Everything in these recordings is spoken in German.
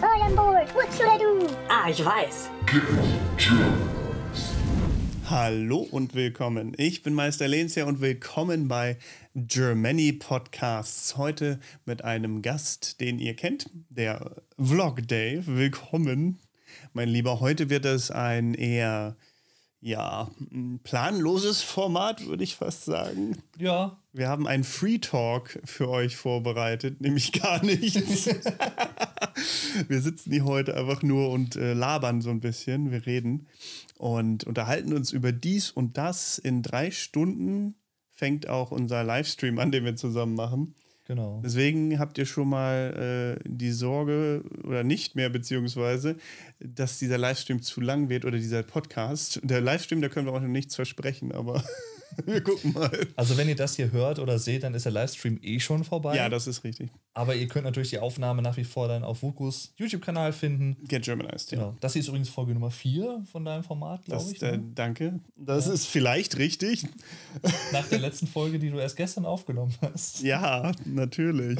All on board. What should I do? Ah, ich weiß. Hallo und willkommen. Ich bin Meister Lenz und willkommen bei Germany Podcasts. Heute mit einem Gast, den ihr kennt, der Vlog Dave. Willkommen, mein Lieber. Heute wird es ein eher ja, ein planloses Format, würde ich fast sagen. Ja. Wir haben einen Free Talk für euch vorbereitet, nämlich gar nichts. wir sitzen hier heute einfach nur und äh, labern so ein bisschen. Wir reden und unterhalten uns über dies und das. In drei Stunden fängt auch unser Livestream an, den wir zusammen machen. Genau. Deswegen habt ihr schon mal äh, die Sorge oder nicht mehr, beziehungsweise, dass dieser Livestream zu lang wird oder dieser Podcast. Der Livestream, da können wir auch noch nichts versprechen, aber wir gucken mal. Also wenn ihr das hier hört oder seht, dann ist der Livestream eh schon vorbei. Ja, das ist richtig. Aber ihr könnt natürlich die Aufnahme nach wie vor dann auf Vukus YouTube-Kanal finden. Get Germanized, ja. Genau. Das hier ist übrigens Folge Nummer 4 von deinem Format, glaube ich. äh, Ne? danke. Das ist vielleicht richtig. Nach der letzten Folge, die du erst gestern aufgenommen hast. Ja, natürlich.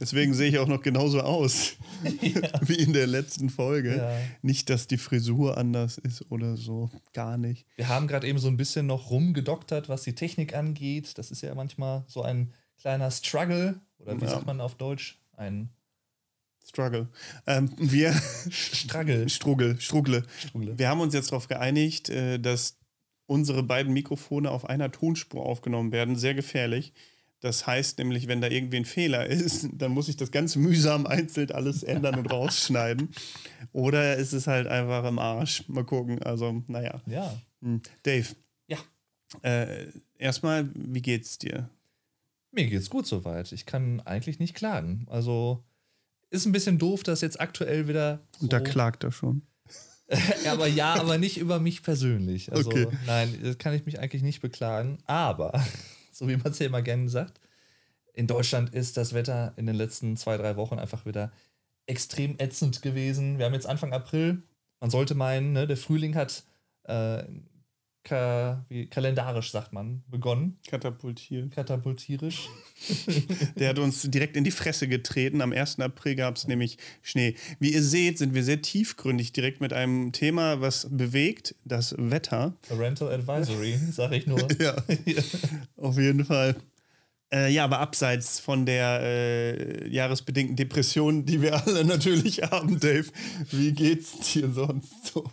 Deswegen sehe ich auch noch genauso aus wie in der letzten Folge. Ja. Nicht, dass die Frisur anders ist oder so. Gar nicht. Wir haben gerade eben so ein bisschen noch rumgedoktert, was die Technik angeht. Das ist ja manchmal so ein kleiner Struggle. Oder wie Ja. sagt man auf Deutsch? Ein Struggle. Ähm, wir. Struggle. Struggle, Struggle. Struggle. Wir haben uns jetzt darauf geeinigt, äh, dass unsere beiden Mikrofone auf einer Tonspur aufgenommen werden. Sehr gefährlich. Das heißt nämlich, wenn da irgendwie ein Fehler ist, dann muss ich das ganz mühsam einzeln alles ändern und rausschneiden. Oder ist es halt einfach im Arsch. Mal gucken. Also, naja. Ja. Hm. Dave, Ja. äh, erstmal, wie geht's dir? Mir geht's gut soweit. Ich kann eigentlich nicht klagen. Also ist ein bisschen doof, dass jetzt aktuell wieder. So, Und da klagt er schon. Aber ja, aber nicht über mich persönlich. Also Okay. nein, das kann ich mich eigentlich nicht beklagen. Aber, so wie man es ja immer gerne sagt, in Deutschland ist das Wetter in den letzten zwei, drei Wochen einfach wieder extrem ätzend gewesen. Wir haben jetzt Anfang April. Man sollte meinen, ne, der Frühling hat äh, ka wie, kalendarisch, sagt man, begonnen. Katapultiert. Katapultierisch. Der hat uns direkt in die Fresse getreten. Am 1. April gab es nämlich Schnee. Wie ihr seht, sind wir sehr tiefgründig direkt mit einem Thema, was bewegt, das Wetter. Parental Advisory, sag ich nur. Ja, auf jeden Fall. Äh, ja, aber abseits von der äh, jahresbedingten Depression, die wir alle natürlich haben, Dave, wie geht's dir sonst so?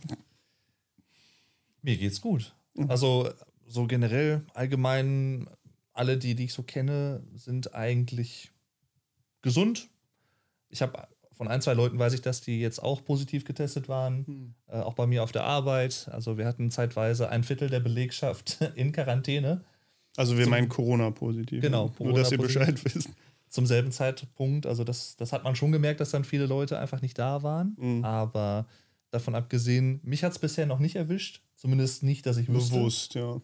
Mir geht's gut. Also, so generell, allgemein, alle, die, die ich so kenne, sind eigentlich gesund. Ich habe von ein, zwei Leuten weiß ich, dass die jetzt auch positiv getestet waren. Äh, auch bei mir auf der Arbeit. Also, wir hatten zeitweise ein Viertel der Belegschaft in Quarantäne. Also wir meinen Corona-positiv. Genau, Nur, dass ihr. Bescheid wisst. zum selben Zeitpunkt. Also das, das hat man schon gemerkt, dass dann viele Leute einfach nicht da waren. Mhm. Aber davon abgesehen, mich hat es bisher noch nicht erwischt. Zumindest nicht, dass ich wüsste. Bewusst, ja.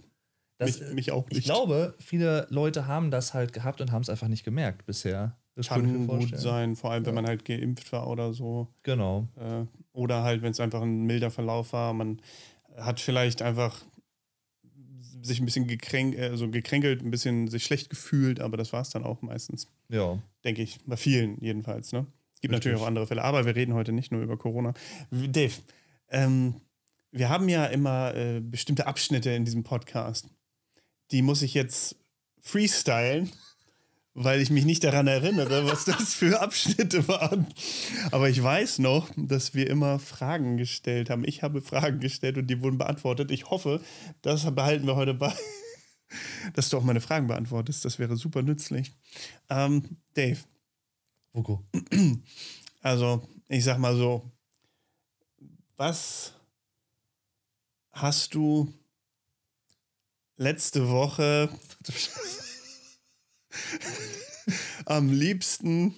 Das, mich, mich auch nicht. Ich glaube, viele Leute haben das halt gehabt und haben es einfach nicht gemerkt bisher. Das kann gut sein, vor allem wenn man halt geimpft war oder so. Genau. Äh, oder halt, wenn es einfach ein milder Verlauf war. Man hat vielleicht einfach sich ein bisschen gekränk, also gekränkelt, ein bisschen sich schlecht gefühlt, aber das war es dann auch meistens, Ja. denke ich. Bei vielen jedenfalls. Ne? Es gibt Richtig. natürlich auch andere Fälle, aber wir reden heute nicht nur über Corona. Dave, ähm, wir haben ja immer äh, bestimmte Abschnitte in diesem Podcast. Die muss ich jetzt freestylen, weil ich mich nicht daran erinnere, was das für Abschnitte waren. Aber ich weiß noch, dass wir immer Fragen gestellt haben. Ich habe Fragen gestellt und die wurden beantwortet. Ich hoffe, das behalten wir heute bei, dass du auch meine Fragen beantwortest. Das wäre super nützlich. Ähm, Dave, Vuko. also ich sag mal so, was hast du letzte Woche am liebsten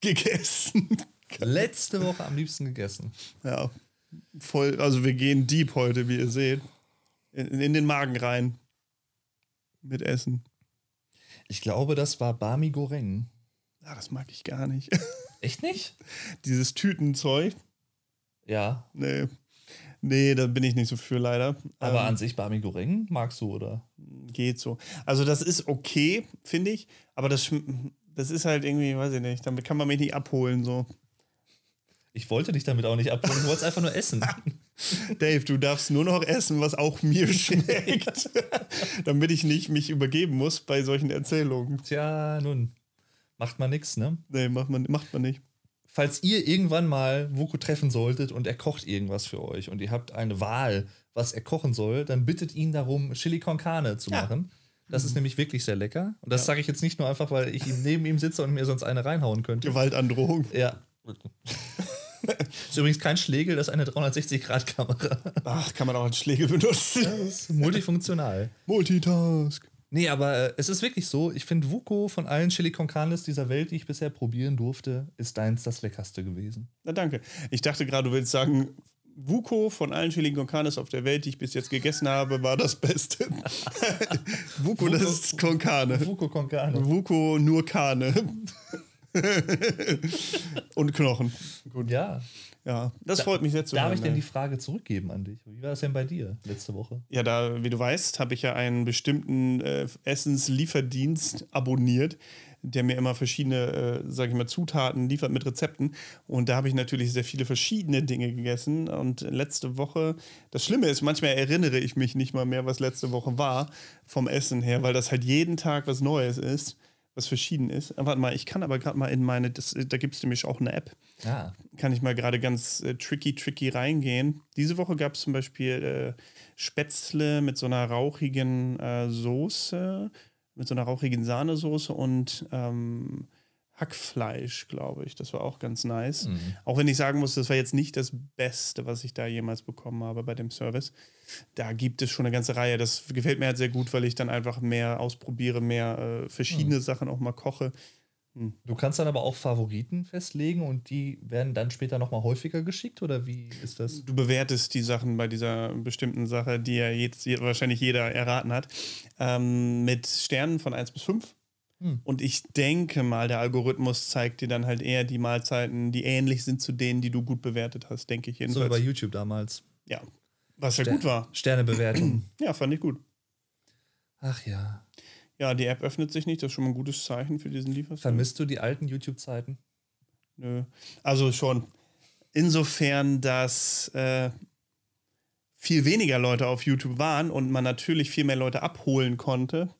gegessen? Letzte Woche am liebsten gegessen. Ja, voll, also wir gehen deep heute, wie ihr seht. In, in den Magen rein. Mit Essen. Ich glaube, das war Bami Goreng. Ah, das mag ich gar nicht. Echt nicht? Dieses Tütenzeug. Ja. Nee. Nee, da bin ich nicht so für leider. Aber Ähm, an sich Bami Goreng magst du, oder? geht so. Also das ist okay, finde ich, aber das, das ist halt irgendwie, weiß ich nicht, damit kann man mich nicht abholen so. Ich wollte dich damit auch nicht abholen, ich wollte es einfach nur essen. Dave, du darfst nur noch essen, was auch mir schmeckt, damit ich nicht mich übergeben muss bei solchen Erzählungen. Tja, nun, macht man nichts, ne? Nee, macht man, macht man nicht. Falls ihr irgendwann mal Vuko treffen solltet und er kocht irgendwas für euch und ihr habt eine Wahl, was er kochen soll, dann bittet ihn darum, Chili con Carne zu Ja. machen. Das ist nämlich wirklich sehr lecker. Und das Ja. sage ich jetzt nicht nur einfach, weil ich neben ihm sitze und mir sonst eine reinhauen könnte. Gewaltandrohung. Ja. ist übrigens kein Schlegel, das ist eine 360-Grad-Kamera. Ach, kann man auch als Schlägel benutzen. Das ist multifunktional. Multitask. Nee, aber äh, es ist wirklich so, ich finde Vuko von allen Chili con Carnes dieser Welt, die ich bisher probieren durfte, ist deins das leckerste gewesen. Na danke. Ich dachte gerade, du willst sagen, Vuko von allen Chili con Carnes auf der Welt, die ich bis jetzt gegessen habe, war das Beste. Vuko, das ist con Carne. Vuko con Carne. Vuko nur Carne. Und Knochen. Gut. Ja. Ja, das freut mich sehr zu Darf hören. ich denn die Frage zurückgeben an dich? Wie war es denn bei dir letzte Woche? Ja, da, wie du weißt, habe ich ja einen bestimmten äh, Essenslieferdienst abonniert, der mir immer verschiedene, äh, sage ich mal, Zutaten liefert mit Rezepten. Und da habe ich natürlich sehr viele verschiedene Dinge gegessen. Und letzte Woche, das Schlimme ist, manchmal erinnere ich mich nicht mal mehr, was letzte Woche war, vom Essen her, weil das halt jeden Tag was Neues ist, was verschieden ist. Äh, Warte mal, ich kann aber gerade mal in meine, das, da gibt es nämlich auch eine App Ah, kann ich mal gerade ganz äh, tricky, tricky reingehen. Diese Woche gab es zum Beispiel äh, Spätzle mit so einer rauchigen äh, Soße, mit so einer rauchigen Sahnesoße und ähm, Hackfleisch, glaube ich. Das war auch ganz nice. Auch wenn ich sagen muss, das war jetzt nicht das Beste, was ich da jemals bekommen habe bei dem Service. Da gibt es schon eine ganze Reihe. Das gefällt mir halt sehr gut, weil ich dann einfach mehr ausprobiere, mehr äh, verschiedene Sachen auch mal koche. Du kannst dann aber auch Favoriten festlegen und die werden dann später nochmal häufiger geschickt oder wie ist das? Du bewertest die Sachen bei dieser bestimmten Sache, die ja jetzt je- wahrscheinlich jeder erraten hat, ähm, mit Sternen von 1 bis 5. Hm. Und ich denke mal, der Algorithmus zeigt dir dann halt eher die Mahlzeiten, die ähnlich sind zu denen, die du gut bewertet hast, denke ich So jedenfalls. bei YouTube damals. ja, was ja Ster- gut war. Sternebewertung. Ja, fand ich gut. Ach ja. Ja, die App öffnet sich nicht, das ist schon mal ein gutes Zeichen für diesen Lieferservice. Vermisst du die alten YouTube-Zeiten? Nö. Also schon. Insofern, dass äh, viel weniger Leute auf YouTube waren und man natürlich viel mehr Leute abholen konnte,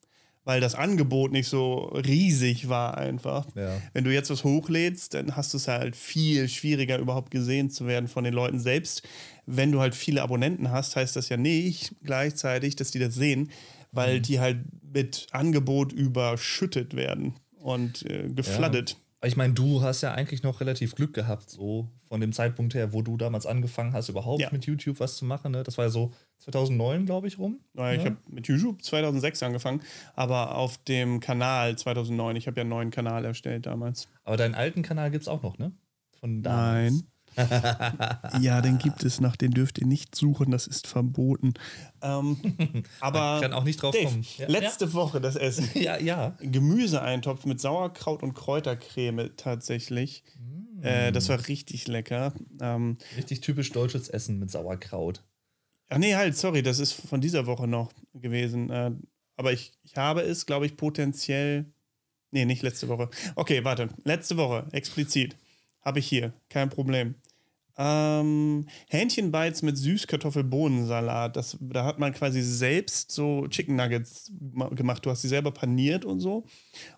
weil das Angebot nicht so riesig war einfach. Ja. Wenn du jetzt was hochlädst, dann hast du es halt viel schwieriger überhaupt gesehen zu werden von den Leuten selbst. Wenn du halt viele Abonnenten hast, heißt das ja nicht gleichzeitig, dass die das sehen, weil die halt mit Angebot überschüttet werden und äh, gefladdet. Ich meine, du hast ja eigentlich noch relativ Glück gehabt, so von dem Zeitpunkt her, wo du damals angefangen hast, überhaupt Ja. mit YouTube was zu machen. Ne? Das war ja so 2009, glaube ich, rum. Naja, Ich ne? habe mit YouTube 2006 angefangen, aber auf dem Kanal 2009. Ich habe ja einen neuen Kanal erstellt damals. Aber deinen alten Kanal gibt es auch noch, ne? Von damals. Nein. ja, den gibt es noch. Den dürft ihr nicht suchen. Das ist verboten. Ähm, aber Ich kann auch nicht drauf Dave, kommen. Ja, letzte Woche das Essen. Ja, ja. Gemüseeintopf mit Sauerkraut und Kräutercreme tatsächlich. Äh, das war richtig lecker. Ähm, Richtig typisch deutsches Essen mit Sauerkraut. Ach nee, halt, sorry, das ist von dieser Woche noch gewesen. Äh, aber ich, ich habe es, glaube ich, potenziell. Nee, nicht letzte Woche. Okay, warte. Letzte Woche, explizit. Habe ich hier, kein Problem. Ähm, Hähnchenbites mit Süßkartoffelbohnensalat. Das, da hat man quasi selbst so Chicken Nuggets ma- gemacht. Du hast sie selber paniert und so.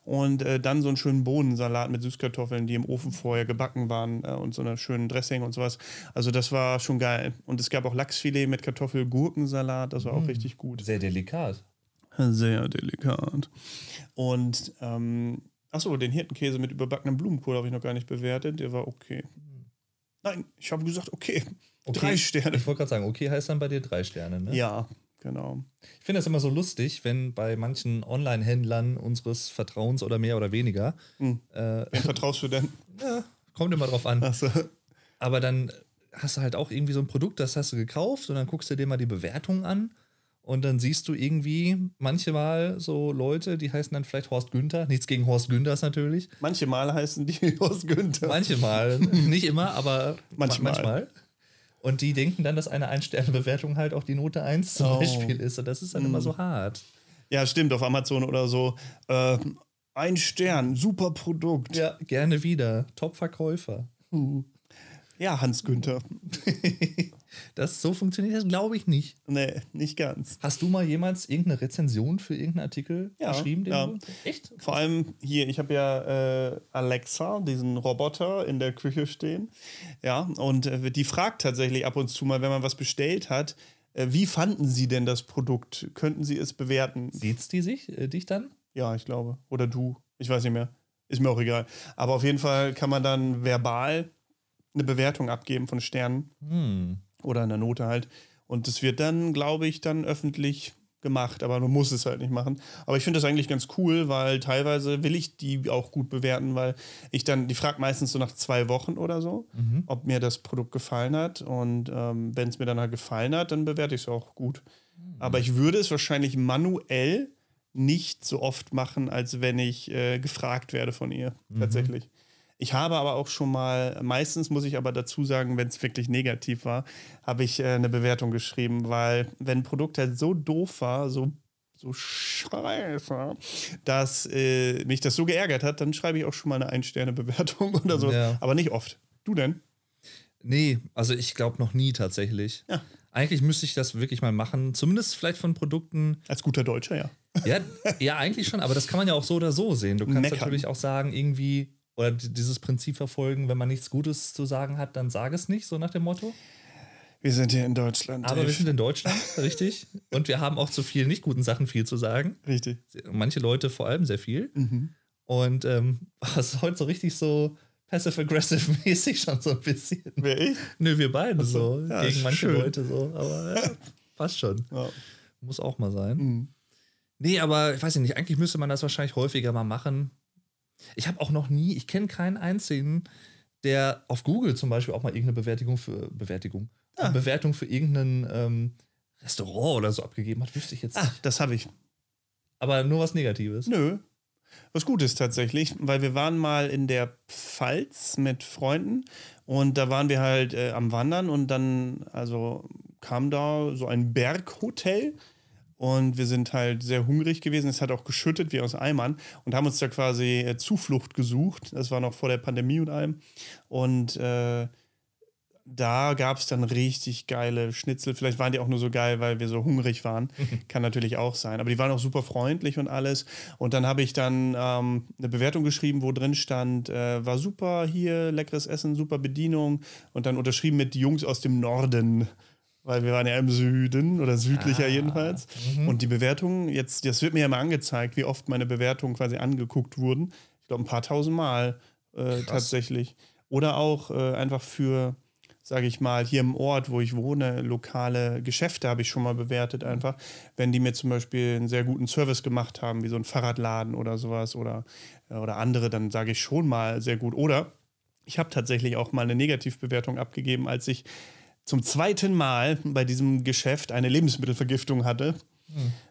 Und äh, dann so einen schönen Bohnensalat mit Süßkartoffeln, die im Ofen vorher gebacken waren äh, und so einer schönen Dressing und sowas. Also das war schon geil. Und es gab auch Lachsfilet mit Kartoffel-Gurkensalat. Das war auch richtig gut. Sehr delikat. Sehr delikat. Und, ähm, achso, den Hirtenkäse mit überbackenem Blumenkohl habe ich noch gar nicht bewertet. Der war okay. Nein, ich habe gesagt, okay. Drei Sterne. Ich wollte gerade sagen, okay heißt dann bei dir drei Sterne, ne? Ja, genau. Ich finde das immer so lustig, wenn bei manchen Online-Händlern unseres Vertrauens oder mehr oder weniger, Hm. äh, Wen vertraust du denn? ja, kommt immer drauf an. Achso. Aber dann hast du halt auch irgendwie so ein Produkt, das hast du gekauft und dann guckst du dir mal die Bewertung an und dann siehst du irgendwie manchmal so Leute, die heißen dann vielleicht Horst Günther. Nichts gegen Horst Günthers natürlich. Manche Mal heißen die aus Günther. Manchmal, nicht immer, aber Manchmal. ma- manchmal. Und die denken dann, dass eine Ein-Sterne-Bewertung halt auch die Note 1 zum Oh. Beispiel ist. Und das ist dann immer so hart. Ja, stimmt, auf Amazon oder so. Äh, ein Stern, super Produkt. Ja, gerne wieder. Top-Verkäufer. Ja, Hans Günther. Das so funktioniert das, glaube ich, nicht. Nee, nicht ganz. Hast du mal jemals irgendeine Rezension für irgendeinen Artikel Ja, geschrieben? Ja. du, echt? Vor allem hier, ich habe ja äh, Alexa, diesen Roboter in der Küche stehen. Ja, und äh, die fragt tatsächlich ab und zu mal, wenn man was bestellt hat, äh, wie fanden Sie denn das Produkt? Könnten Sie es bewerten? Sieht's die sich, äh, dich dann? Ja, ich glaube. Oder du. Ich weiß nicht mehr. Ist mir auch egal. Aber auf jeden Fall kann man dann verbal eine Bewertung abgeben von Sternen Hm. Oder eine Note halt. Und das wird dann, glaube ich, dann öffentlich gemacht. Aber man muss es halt nicht machen. Aber ich finde das eigentlich ganz cool, weil teilweise will ich die auch gut bewerten, weil ich dann, die fragt meistens so nach zwei Wochen oder so, Mhm. ob mir das Produkt gefallen hat. Und ähm, wenn es mir dann halt gefallen hat, dann bewerte ich es auch gut. Aber ich würde es wahrscheinlich manuell nicht so oft machen, als wenn ich äh, gefragt werde von ihr. Tatsächlich. Ich habe aber auch schon mal, meistens muss ich aber dazu sagen, wenn es wirklich negativ war, habe ich äh, eine Bewertung geschrieben, weil wenn ein Produkt halt so doof war, so, so scheiße, dass äh, mich das so geärgert hat, dann schreibe ich auch schon mal eine Ein-Sterne-Bewertung oder so. Ja. Aber nicht oft. Du denn? Nee, also ich glaube noch nie tatsächlich. Ja. Eigentlich müsste ich das wirklich mal machen. Zumindest vielleicht von Produkten. Als guter Deutscher, ja. Ja, ja, eigentlich schon, aber das kann man ja auch so oder so sehen. Du kannst Meckern. natürlich auch sagen, irgendwie, oder dieses Prinzip verfolgen, wenn man nichts Gutes zu sagen hat, dann sag es nicht, so nach dem Motto. Wir sind hier in Deutschland. Aber Dave. wir sind in Deutschland, richtig. Und wir haben auch zu vielen nicht guten Sachen viel zu sagen. Richtig. Manche Leute vor allem sehr viel. Mhm. Und ähm, das ist heute so richtig so passive-aggressive-mäßig schon so ein bisschen. Wer ich? Nö, wir beide so. ja, gegen manche schön. Leute so. Aber ja, passt schon. Ja. Muss auch mal sein. Mhm. Nee, aber ich weiß nicht, eigentlich müsste man das wahrscheinlich häufiger mal machen. Ich habe auch noch nie, ich kenne keinen einzigen, der auf Google zum Beispiel auch mal irgendeine Bewertung für Bewertung, Ah. eine Bewertung für irgendein ähm, Restaurant oder so abgegeben hat, wüsste ich jetzt Ah, nicht. das habe ich. Aber nur was Negatives. Nö. Was Gutes tatsächlich, weil wir waren mal in der Pfalz mit Freunden und da waren wir halt äh, am Wandern und dann, also kam da so ein Berghotel und wir sind halt sehr hungrig gewesen. Es hat auch geschüttet wie aus Eimern und haben uns da quasi äh, Zuflucht gesucht. Das war noch vor der Pandemie und allem. Und äh, da gab es dann richtig geile Schnitzel. Vielleicht waren die auch nur so geil, weil wir so hungrig waren. Kann natürlich auch sein. Aber die waren auch super freundlich und alles. Und dann habe ich dann ähm, eine Bewertung geschrieben, wo drin stand, äh, war super hier, leckeres Essen, super Bedienung. Und dann unterschrieben mit die Jungs aus dem Norden. Weil wir waren ja im Süden oder südlicher Ah, jedenfalls. Und die Bewertungen, jetzt, das wird mir ja mal angezeigt, wie oft meine Bewertungen quasi angeguckt wurden. Ich glaube, ein paar tausend Mal äh, tatsächlich. Oder auch äh, einfach für, sage ich mal, hier im Ort, wo ich wohne, lokale Geschäfte habe ich schon mal bewertet einfach. Wenn die mir zum Beispiel einen sehr guten Service gemacht haben, wie so ein Fahrradladen oder sowas oder, äh, oder andere, dann sage ich schon mal sehr gut. Oder ich habe tatsächlich auch mal eine Negativbewertung abgegeben, als ich zum zweiten Mal bei diesem Geschäft eine Lebensmittelvergiftung hatte.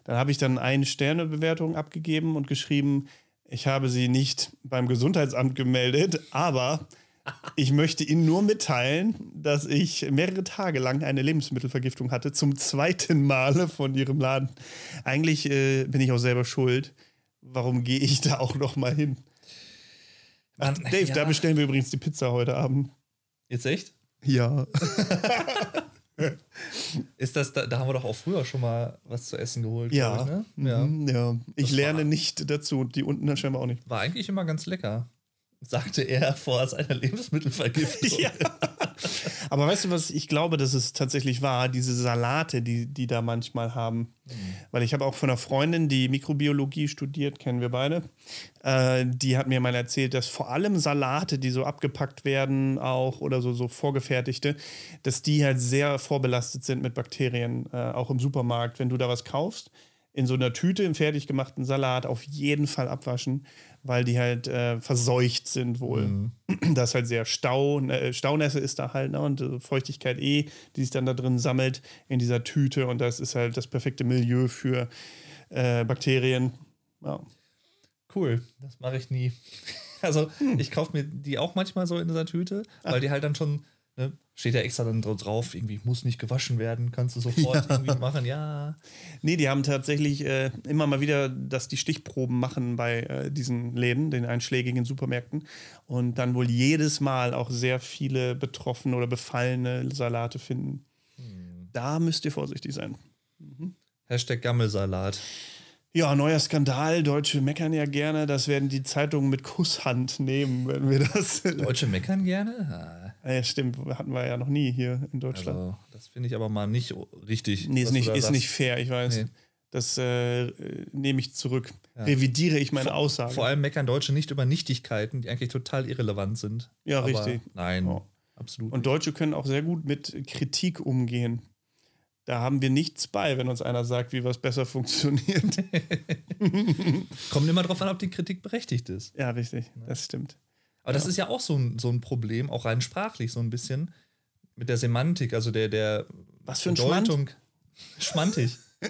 Dann habe ich dann eine Sternebewertung abgegeben und geschrieben, ich habe sie nicht beim Gesundheitsamt gemeldet, aber ich möchte Ihnen nur mitteilen, dass ich mehrere Tage lang eine Lebensmittelvergiftung hatte, zum zweiten Male von Ihrem Laden. Eigentlich äh, bin ich auch selber schuld. Warum gehe ich da auch noch mal hin? Ach, Dave, ja. da bestellen wir übrigens die Pizza heute Abend. Jetzt echt? Ja. Ist das, da, da haben wir doch auch früher schon mal was zu essen geholt. Ja. Ich, ne? ja. Mhm, ja. Ich Das lerne nicht dazu und die unten scheinbar auch nicht. War eigentlich immer ganz lecker. Sagte er vor seiner Lebensmittelvergiftung. Ja. Aber weißt du, was ich glaube, dass es tatsächlich war? Diese Salate, die die da manchmal haben. Weil ich habe auch von einer Freundin, die Mikrobiologie studiert, kennen wir beide. Äh, die hat mir mal erzählt, dass vor allem Salate, die so abgepackt werden, auch oder so, so vorgefertigte, dass die halt sehr vorbelastet sind mit Bakterien, äh, auch im Supermarkt. Wenn du da was kaufst, in so einer Tüte im fertig gemachten Salat auf jeden Fall abwaschen, weil die halt äh, verseucht sind wohl. Das ist halt sehr Stau, äh, Staunässe ist da halt ne, und äh, Feuchtigkeit eh, die sich dann da drin sammelt in dieser Tüte und das ist halt das perfekte Milieu für äh, Bakterien. Ja. Cool, das mache ich nie. Also Hm. ich kaufe mir die auch manchmal so in dieser Tüte, weil die halt dann schon Ne? Steht ja extra dann drauf, irgendwie muss nicht gewaschen werden, kannst du sofort Ja. irgendwie machen, ja. Nee, die haben tatsächlich äh, immer mal wieder, dass die Stichproben machen bei äh, diesen Läden, den einschlägigen Supermärkten. Und dann wohl jedes Mal auch sehr viele betroffene oder befallene Salate finden. Da müsst ihr vorsichtig sein. Hashtag Gammelsalat. Ja, neuer Skandal. Deutsche meckern ja gerne. Das werden die Zeitungen mit Kusshand nehmen, wenn wir das. Deutsche meckern gerne? Ah, ja, stimmt. Hatten wir ja noch nie hier in Deutschland. Also, das finde ich aber mal nicht richtig. nee, ist nicht, ist sagst. nicht fair, ich weiß. Nee. Das äh, nehme ich zurück. Revidiere ich meine Aussage. Vor allem meckern Deutsche nicht über Nichtigkeiten, die eigentlich total irrelevant sind. Ja, Aber richtig. Nein, Ja. absolut. Und Deutsche können auch sehr gut mit Kritik umgehen. Da haben wir nichts bei, wenn uns einer sagt, wie was besser funktioniert. Kommt immer drauf an, ob die Kritik berechtigt ist. ja, richtig. Das stimmt. Aber das ist ja auch so ein, so ein Problem, auch rein sprachlich, so ein bisschen mit der Semantik, also der, der Was für ein Schmand? Bedeutung. Schmantig.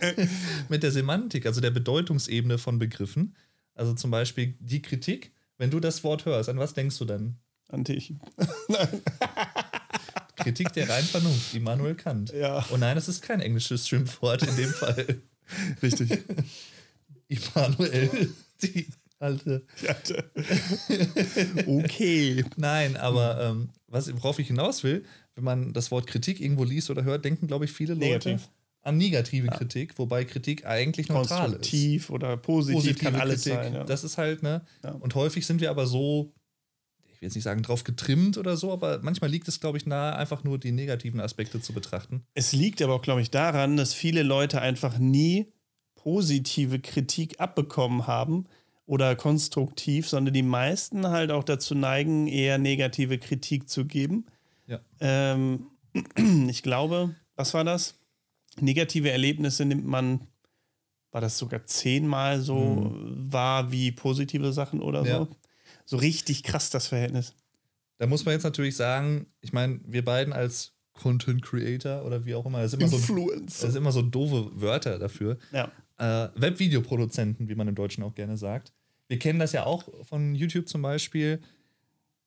mit der Semantik, also der Bedeutungsebene von Begriffen. Also zum Beispiel die Kritik, wenn du das Wort hörst, an was denkst du dann? An dich. Kritik der reinen Vernunft, Immanuel Kant. Ja. Und nein, es ist kein englisches Schimpfwort in dem Fall. Richtig. Immanuel, die alte. okay. Nein, aber ähm, was, worauf ich hinaus will, wenn man das Wort Kritik irgendwo liest oder hört, denken, glaube ich, viele Leute Negativ. an negative Kritik, wobei Kritik eigentlich neutral ist. Konstruktiv oder positiv kann alles sein. Ja. Das ist halt, ne? Ja. Und häufig sind wir aber so, ich will jetzt nicht sagen, drauf getrimmt oder so, aber manchmal liegt es, glaube ich, nahe, einfach nur die negativen Aspekte zu betrachten. Es liegt aber auch, glaube ich, daran, dass viele Leute einfach nie positive Kritik abbekommen haben oder konstruktiv, sondern die meisten halt auch dazu neigen, eher negative Kritik zu geben. Ja. Ähm, ich glaube, was war das? Negative Erlebnisse nimmt man, war das sogar zehnmal so wahr wie positive Sachen oder Mhm. Ja. so? So richtig krass das Verhältnis. Da muss man jetzt natürlich sagen, ich meine, wir beiden als Content Creator oder wie auch immer, das ist immer, so, das ist immer so doofe Wörter dafür. Ja. äh, Webvideoproduzenten, wie man im Deutschen auch gerne sagt. Wir kennen das ja auch von YouTube zum Beispiel.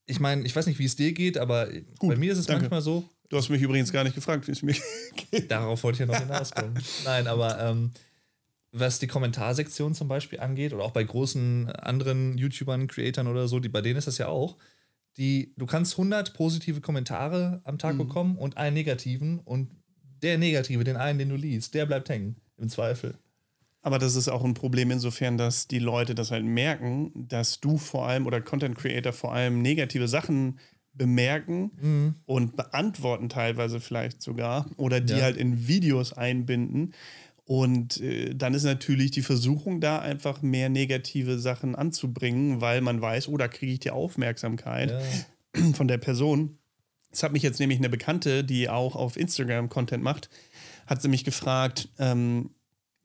Ich meine, ich weiß nicht, wie es dir geht, aber bei mir ist es danke. manchmal so, Du hast mich übrigens gar nicht gefragt, wie es mir geht. darauf wollte ich ja noch hinauskommen. Nein, aber ähm, was die Kommentarsektion zum Beispiel angeht, oder auch bei großen anderen YouTubern, Creatoren oder so, die, bei denen ist das ja auch, die, du kannst 100 positive Kommentare am Tag bekommen und einen negativen und der negative, den einen, den du liest, der bleibt hängen, im Zweifel. Aber das ist auch ein Problem insofern, dass die Leute das halt merken, dass du vor allem oder Content Creator vor allem negative Sachen bemerken und beantworten teilweise vielleicht sogar oder die Ja. halt in Videos einbinden. Und äh, dann ist natürlich die Versuchung da, einfach mehr negative Sachen anzubringen, weil man weiß, oh, da kriege ich die Aufmerksamkeit Ja. von der Person. Das hat mich jetzt nämlich eine Bekannte, die auch auf Instagram Content macht, hat sie mich gefragt, ähm,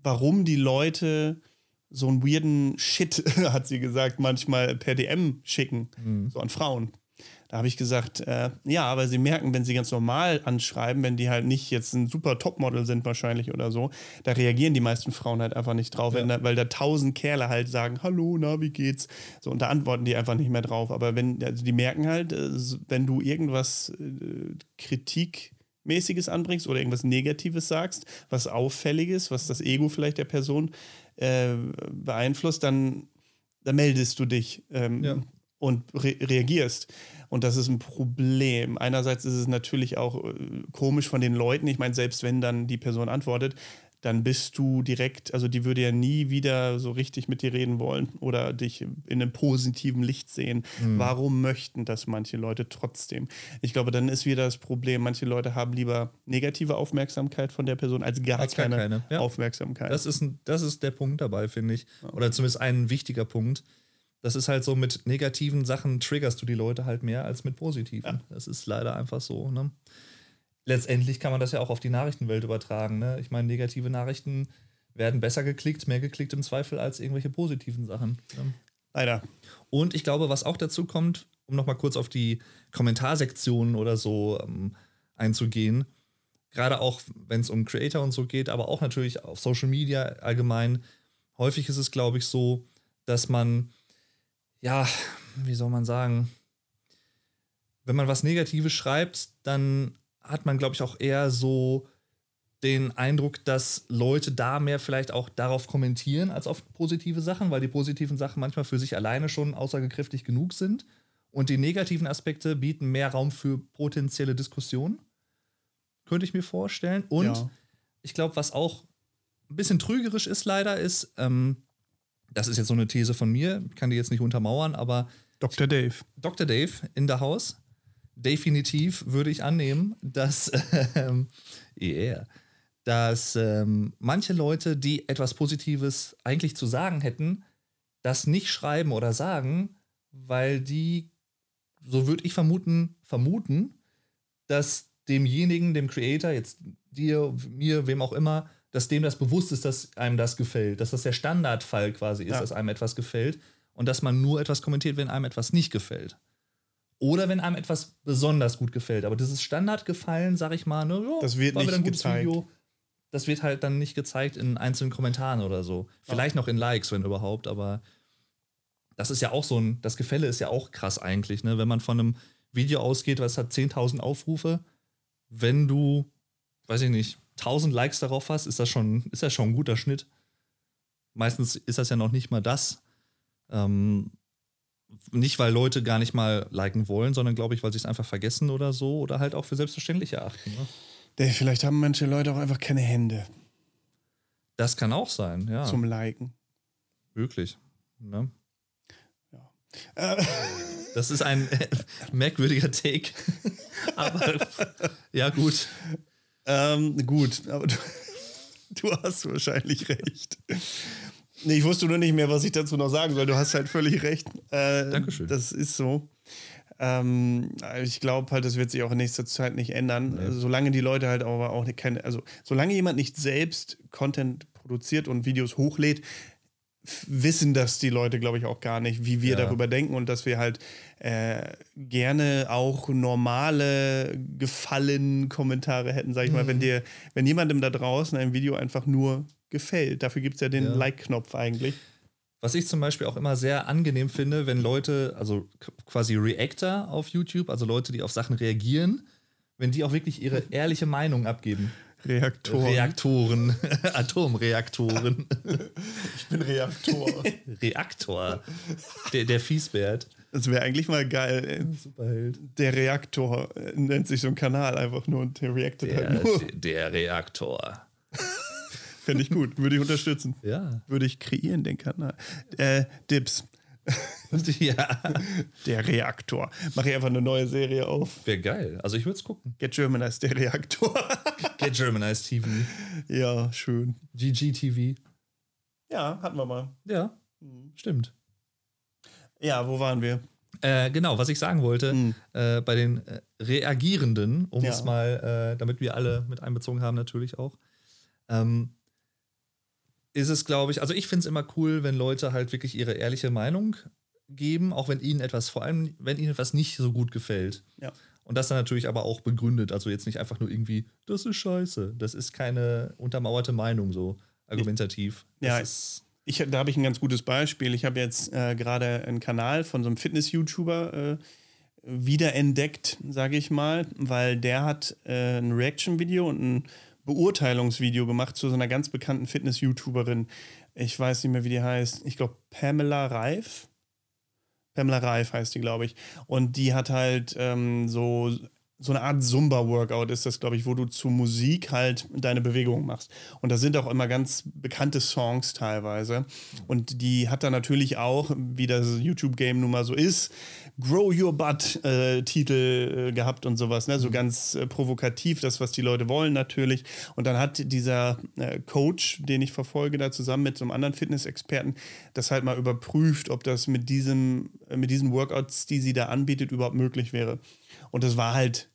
warum die Leute so einen weirden Shit, hat sie gesagt, manchmal per DM schicken, so an Frauen. Da habe ich gesagt, äh, ja, weil sie merken, wenn sie ganz normal anschreiben, wenn die halt nicht jetzt ein super Topmodel sind wahrscheinlich oder so, da reagieren die meisten Frauen halt einfach nicht drauf, wenn da, weil da tausend Kerle halt sagen, hallo, na, wie geht's? So, und da antworten die einfach nicht mehr drauf. Aber wenn, also die merken halt, äh, wenn du irgendwas äh, Kritikmäßiges anbringst oder irgendwas Negatives sagst, was auffälliges, was das Ego vielleicht der Person äh, beeinflusst, dann, dann meldest du dich ähm, Ja. und re reagierst. Und das ist ein Problem. Einerseits ist es natürlich auch äh, komisch von den Leuten. Ich meine, selbst wenn dann die Person antwortet, dann bist du direkt, also die würde ja nie wieder so richtig mit dir reden wollen oder dich in einem positiven Licht sehen. Warum möchten das manche Leute trotzdem? Ich glaube, dann ist wieder das Problem, manche Leute haben lieber negative Aufmerksamkeit von der Person als gar, Als gar keine, keine, ja. Aufmerksamkeit. Das ist, ein, das ist der Punkt dabei, finde ich. Oder zumindest ein wichtiger Punkt. Das ist halt so, mit negativen Sachen triggerst du die Leute halt mehr als mit positiven. Das ist leider einfach so. Ne? Letztendlich kann man das ja auch auf die Nachrichtenwelt übertragen. Ne? Ich meine, negative Nachrichten werden besser geklickt, mehr geklickt im Zweifel als irgendwelche positiven Sachen. Ne? Leider. Und ich glaube, was auch dazu kommt, um nochmal kurz auf die Kommentarsektionen oder so ähm, einzugehen, gerade auch wenn es um Creator und so geht, aber auch natürlich auf Social Media allgemein, häufig ist es, glaube ich, so, dass man, ja, wie soll man sagen, wenn man was Negatives schreibt, dann hat man, glaube ich, auch eher so den Eindruck, dass Leute da mehr vielleicht auch darauf kommentieren als auf positive Sachen, weil die positiven Sachen manchmal für sich alleine schon aussagekräftig genug sind. Und die negativen Aspekte bieten mehr Raum für potenzielle Diskussionen. Könnte ich mir vorstellen. Und Ja. ich glaube, was auch ein bisschen trügerisch ist, leider, ist, ähm, das ist jetzt so eine These von mir, ich kann die jetzt nicht untermauern, aber Dr. Dave. Dr. Dave in der Haus. Definitiv würde ich annehmen, dass, ähm, yeah, dass ähm, manche Leute, die etwas Positives eigentlich zu sagen hätten, das nicht schreiben oder sagen, weil die, so würde ich vermuten, vermuten, dass demjenigen, dem Creator, jetzt dir, mir, wem auch immer, dass dem das bewusst ist, dass einem das gefällt, dass das der Standardfall quasi ist, Ja. dass einem etwas gefällt und dass man nur etwas kommentiert, wenn einem etwas nicht gefällt. Oder wenn einem etwas besonders gut gefällt. Aber dieses Standardgefallen, sag ich mal, ne, ja, Das wird nicht ein gezeigt. Video. Das wird halt dann nicht gezeigt in einzelnen Kommentaren oder so. Vielleicht noch in Likes, wenn überhaupt, aber das ist ja auch so ein, das Gefälle ist ja auch krass eigentlich, ne? Wenn man von einem Video ausgeht, was hat 10.000 Aufrufe, wenn du, weiß ich nicht, 1000 Likes darauf hast, ist das schon, ist das schon ein guter Schnitt. Meistens ist das ja noch nicht mal das. Ähm, nicht, weil Leute gar nicht mal liken wollen, sondern glaube ich, weil sie es einfach vergessen oder so oder halt auch für selbstverständlich erachten. Ne? Vielleicht haben manche Leute auch einfach keine Hände Das kann auch sein, ja. zum Liken. Wirklich. Ne? Äh, Das ist ein äh, merkwürdiger Take. Aber ja, gut. ähm, gut, aber du, du hast wahrscheinlich recht. Nee, ich wusste nur nicht mehr, was ich dazu noch sagen soll. Du hast halt völlig recht. Äh, Dankeschön. Das ist so. Ähm, ich glaube halt, das wird sich auch in nächster Zeit nicht ändern. Also, solange die Leute halt aber auch keine, also solange jemand nicht selbst Content produziert und Videos hochlädt, wissen das die Leute, glaube ich, auch gar nicht, wie wir Ja. darüber denken und dass wir halt äh, gerne auch normale Gefallen-Kommentare hätten, sag ich mal, Mhm. wenn dir, wenn jemandem da draußen ein Video einfach nur gefällt. Dafür gibt es ja den Ja. Like-Knopf eigentlich. Was ich zum Beispiel auch immer sehr angenehm finde, wenn Leute, also quasi Reactor auf YouTube, also Leute, die auf Sachen reagieren, wenn die auch wirklich ihre ehrliche Meinung abgeben. Reaktor. Reaktoren, Atomreaktoren, ich bin Reaktor. Reaktor, der, der Fiesbert. Das wäre eigentlich mal geil. Superheld. Der Reaktor äh, nennt sich so ein Kanal einfach nur und der reactet Der, halt nur. der Reaktor. Fände ich gut. Würde ich unterstützen. Ja. Würde ich kreieren, den Kanal. Äh, Dips. ja. Der Reaktor. Mache ich einfach eine neue Serie auf. Wäre geil. Also ich würde es gucken. Get German als der Reaktor. Get Germanized TV. ja, schön. GGTV. Ja, hatten wir mal. Ja, stimmt. Ja, wo waren wir? Äh, genau, was ich sagen wollte, Hm. äh, bei den äh, Reagierenden, um Ja. es mal, äh, damit wir alle mit einbezogen haben, natürlich auch, ähm, ist es, glaube ich, also ich finde es immer cool, wenn Leute halt wirklich ihre ehrliche Meinung geben, auch wenn ihnen etwas, vor allem wenn ihnen etwas nicht so gut gefällt. Ja. Und das dann natürlich aber auch begründet, also jetzt nicht einfach nur irgendwie, das ist scheiße, das ist keine untermauerte Meinung so argumentativ. Das Ja, Ich, da habe ich ein ganz gutes Beispiel. Ich habe jetzt äh, gerade einen Kanal von so einem Fitness-YouTuber äh, wiederentdeckt, sage ich mal, weil der hat äh, ein Reaction-Video und ein Beurteilungsvideo gemacht zu so einer ganz bekannten Fitness-YouTuberin. Ich weiß nicht mehr, wie die heißt. Ich glaube, Pamela Reif. Pamela Reif heißt die, glaube ich. Und die hat halt ähm, so, so eine Art Zumba-Workout, ist das, glaube ich, wo du zu Musik halt deine Bewegungen machst. Und da sind auch immer ganz bekannte Songs teilweise. Und die hat dann natürlich auch, wie das YouTube-Game nun mal so ist, Grow Your Butt-Titel äh, gehabt und sowas. Ne? So ganz äh, provokativ, das, was die Leute wollen natürlich. Und dann hat dieser äh, Coach, den ich verfolge, da zusammen mit so einem anderen Fitnessexperten, das halt mal überprüft, ob das mit, diesem, äh, mit diesen Workouts, die sie da anbietet, überhaupt möglich wäre. Und das war halt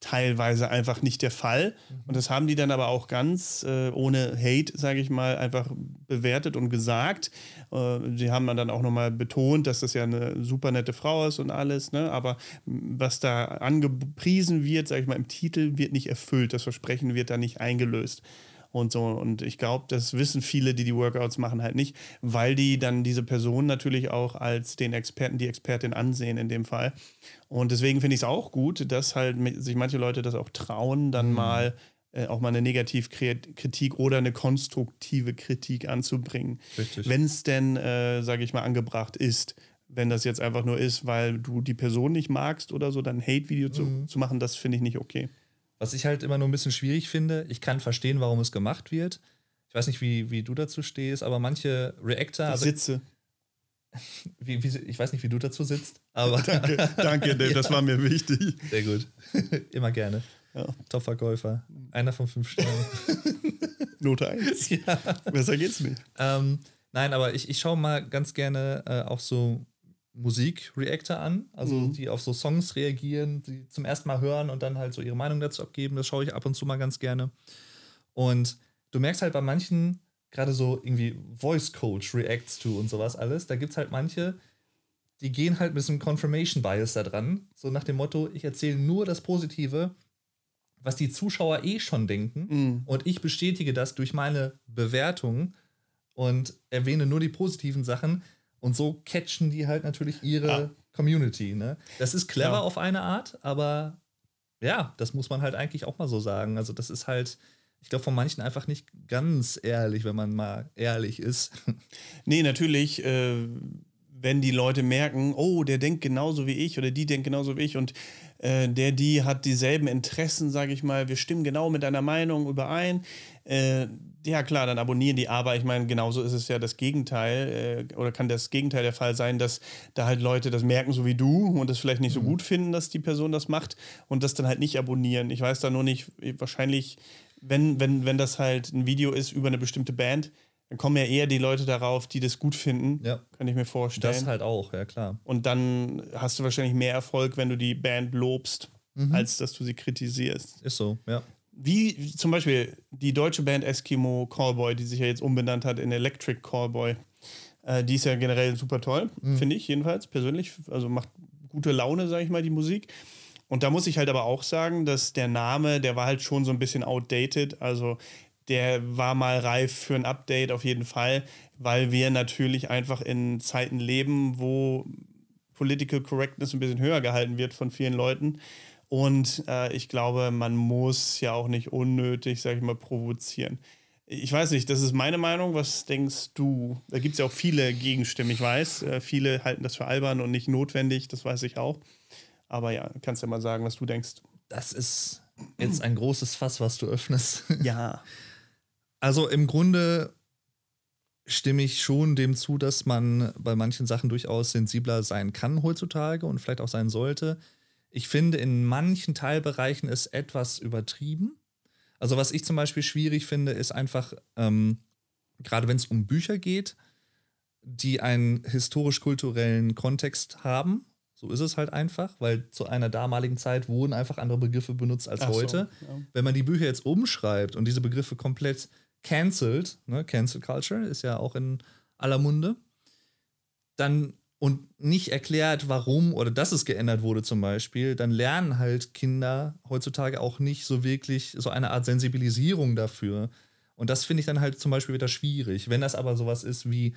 teilweise einfach nicht der Fall. Und das haben die dann aber auch ganz äh, ohne Hate, sage ich mal, einfach bewertet und gesagt. Äh, sie haben dann auch nochmal betont, dass das ja eine super nette Frau ist und alles. Ne? Aber was da angepriesen wird, sage ich mal, im Titel wird nicht erfüllt. Das Versprechen wird da nicht eingelöst. Und so. Und ich glaube, das wissen viele, die die Workouts machen, halt nicht, weil die dann diese Person natürlich auch als den Experten, die Expertin ansehen in dem Fall. Und deswegen finde ich es auch gut, dass halt sich manche Leute das auch trauen, dann mhm. mal äh, auch mal eine Negativkritik oder eine konstruktive Kritik anzubringen. Wenn es denn, äh, sage ich mal, angebracht ist. Wenn das jetzt einfach nur ist, weil du die Person nicht magst oder so, dann ein Hate-Video mhm. zu, zu machen, das finde ich nicht okay. Was ich halt immer nur ein bisschen schwierig finde, ich kann verstehen, warum es gemacht wird. Ich weiß nicht, wie, wie du dazu stehst, aber manche Reactor. Ich also, sitze. Wie, wie, ich weiß nicht, wie du dazu sitzt, aber. danke, danke Dave, ja. das war mir wichtig. Sehr gut. Immer gerne. Ja. Top-Verkäufer. Einer von fünf Sternen. Note 1. Ja. Besser geht's nicht. Ähm, nein, aber ich, ich schaue mal ganz gerne äh, auch so Musik-Reactor an, also mhm. die auf so Songs reagieren, die zum ersten Mal hören und dann halt so ihre Meinung dazu abgeben. Das schaue ich ab und zu mal ganz gerne. Und du merkst halt bei manchen, gerade so irgendwie Voice Coach reacts to und sowas alles, da gibt es halt manche, die gehen halt mit so einem Confirmation Bias da dran, so nach dem Motto, ich erzähle nur das Positive, was die Zuschauer eh schon denken mhm. und ich bestätige das durch meine Bewertung und erwähne nur die positiven Sachen und so catchen die halt natürlich ihre ja. Community. Ne? Das ist clever ja. auf eine Art, aber ja, das muss man halt eigentlich auch mal so sagen. Also, das ist halt, ich glaube, von manchen einfach nicht ganz ehrlich, wenn man mal ehrlich ist. Nee, natürlich, äh, wenn die Leute merken, oh, der denkt genauso wie ich oder die denkt genauso wie ich und äh, der, die hat dieselben Interessen, sage ich mal, wir stimmen genau mit deiner Meinung überein. Äh, ja, klar, dann abonnieren die, aber ich meine, genauso ist es ja das Gegenteil äh, oder kann das Gegenteil der Fall sein, dass da halt Leute das merken, so wie du und das vielleicht nicht so mhm. gut finden, dass die Person das macht und das dann halt nicht abonnieren. Ich weiß da nur nicht, wahrscheinlich, wenn, wenn, wenn das halt ein Video ist über eine bestimmte Band, dann kommen ja eher die Leute darauf, die das gut finden, ja. kann ich mir vorstellen. Das halt auch, ja klar. Und dann hast du wahrscheinlich mehr Erfolg, wenn du die Band lobst, mhm. als dass du sie kritisierst. Ist so, ja wie zum Beispiel die deutsche Band Eskimo Callboy, die sich ja jetzt umbenannt hat in Electric Callboy. Äh, die ist ja generell super toll, mhm. finde ich jedenfalls persönlich. Also macht gute Laune, sage ich mal, die Musik. Und da muss ich halt aber auch sagen, dass der Name, der war halt schon so ein bisschen outdated. Also der war mal reif für ein Update auf jeden Fall, weil wir natürlich einfach in Zeiten leben, wo Political Correctness ein bisschen höher gehalten wird von vielen Leuten. Und äh, ich glaube, man muss ja auch nicht unnötig, sag ich mal, provozieren. Ich weiß nicht, das ist meine Meinung. Was denkst du? Da gibt es ja auch viele Gegenstimmen, ich weiß. Äh, viele halten das für albern und nicht notwendig, das weiß ich auch. Aber ja, kannst ja mal sagen, was du denkst. Das ist jetzt ein großes Fass, was du öffnest. Ja. Also im Grunde stimme ich schon dem zu, dass man bei manchen Sachen durchaus sensibler sein kann heutzutage und vielleicht auch sein sollte. Ich finde, in manchen Teilbereichen ist etwas übertrieben. Also, was ich zum Beispiel schwierig finde, ist einfach, ähm, gerade wenn es um Bücher geht, die einen historisch-kulturellen Kontext haben. So ist es halt einfach, weil zu einer damaligen Zeit wurden einfach andere Begriffe benutzt als Ach heute. So, ja. Wenn man die Bücher jetzt umschreibt und diese Begriffe komplett cancelt, ne, Cancel Culture ist ja auch in aller Munde, dann und nicht erklärt, warum oder dass es geändert wurde zum Beispiel, dann lernen halt Kinder heutzutage auch nicht so wirklich so eine Art Sensibilisierung dafür. Und das finde ich dann halt zum Beispiel wieder schwierig. Wenn das aber sowas ist wie,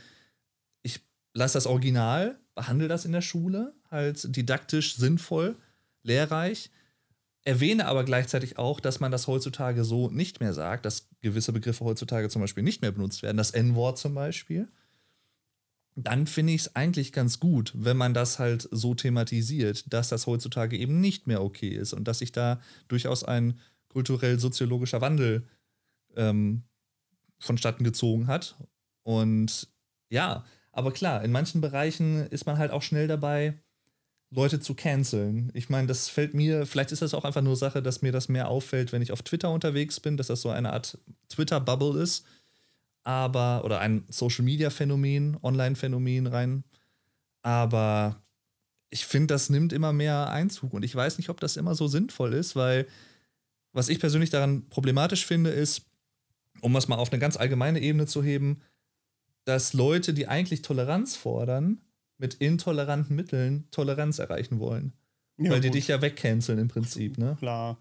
ich lasse das Original, behandle das in der Schule, halt didaktisch sinnvoll, lehrreich, erwähne aber gleichzeitig auch, dass man das heutzutage so nicht mehr sagt, dass gewisse Begriffe heutzutage zum Beispiel nicht mehr benutzt werden, das N-Wort zum Beispiel dann finde ich es eigentlich ganz gut, wenn man das halt so thematisiert, dass das heutzutage eben nicht mehr okay ist und dass sich da durchaus ein kulturell-soziologischer Wandel ähm, vonstatten gezogen hat. Und ja, aber klar, in manchen Bereichen ist man halt auch schnell dabei, Leute zu canceln. Ich meine, das fällt mir, vielleicht ist das auch einfach nur Sache, dass mir das mehr auffällt, wenn ich auf Twitter unterwegs bin, dass das so eine Art Twitter-Bubble ist aber, oder ein Social Media Phänomen, Online-Phänomen rein. Aber ich finde, das nimmt immer mehr Einzug und ich weiß nicht, ob das immer so sinnvoll ist, weil was ich persönlich daran problematisch finde, ist, um das mal auf eine ganz allgemeine Ebene zu heben, dass Leute, die eigentlich Toleranz fordern, mit intoleranten Mitteln Toleranz erreichen wollen. Ja, weil gut. die dich ja wegcanceln im Prinzip, ne? Klar.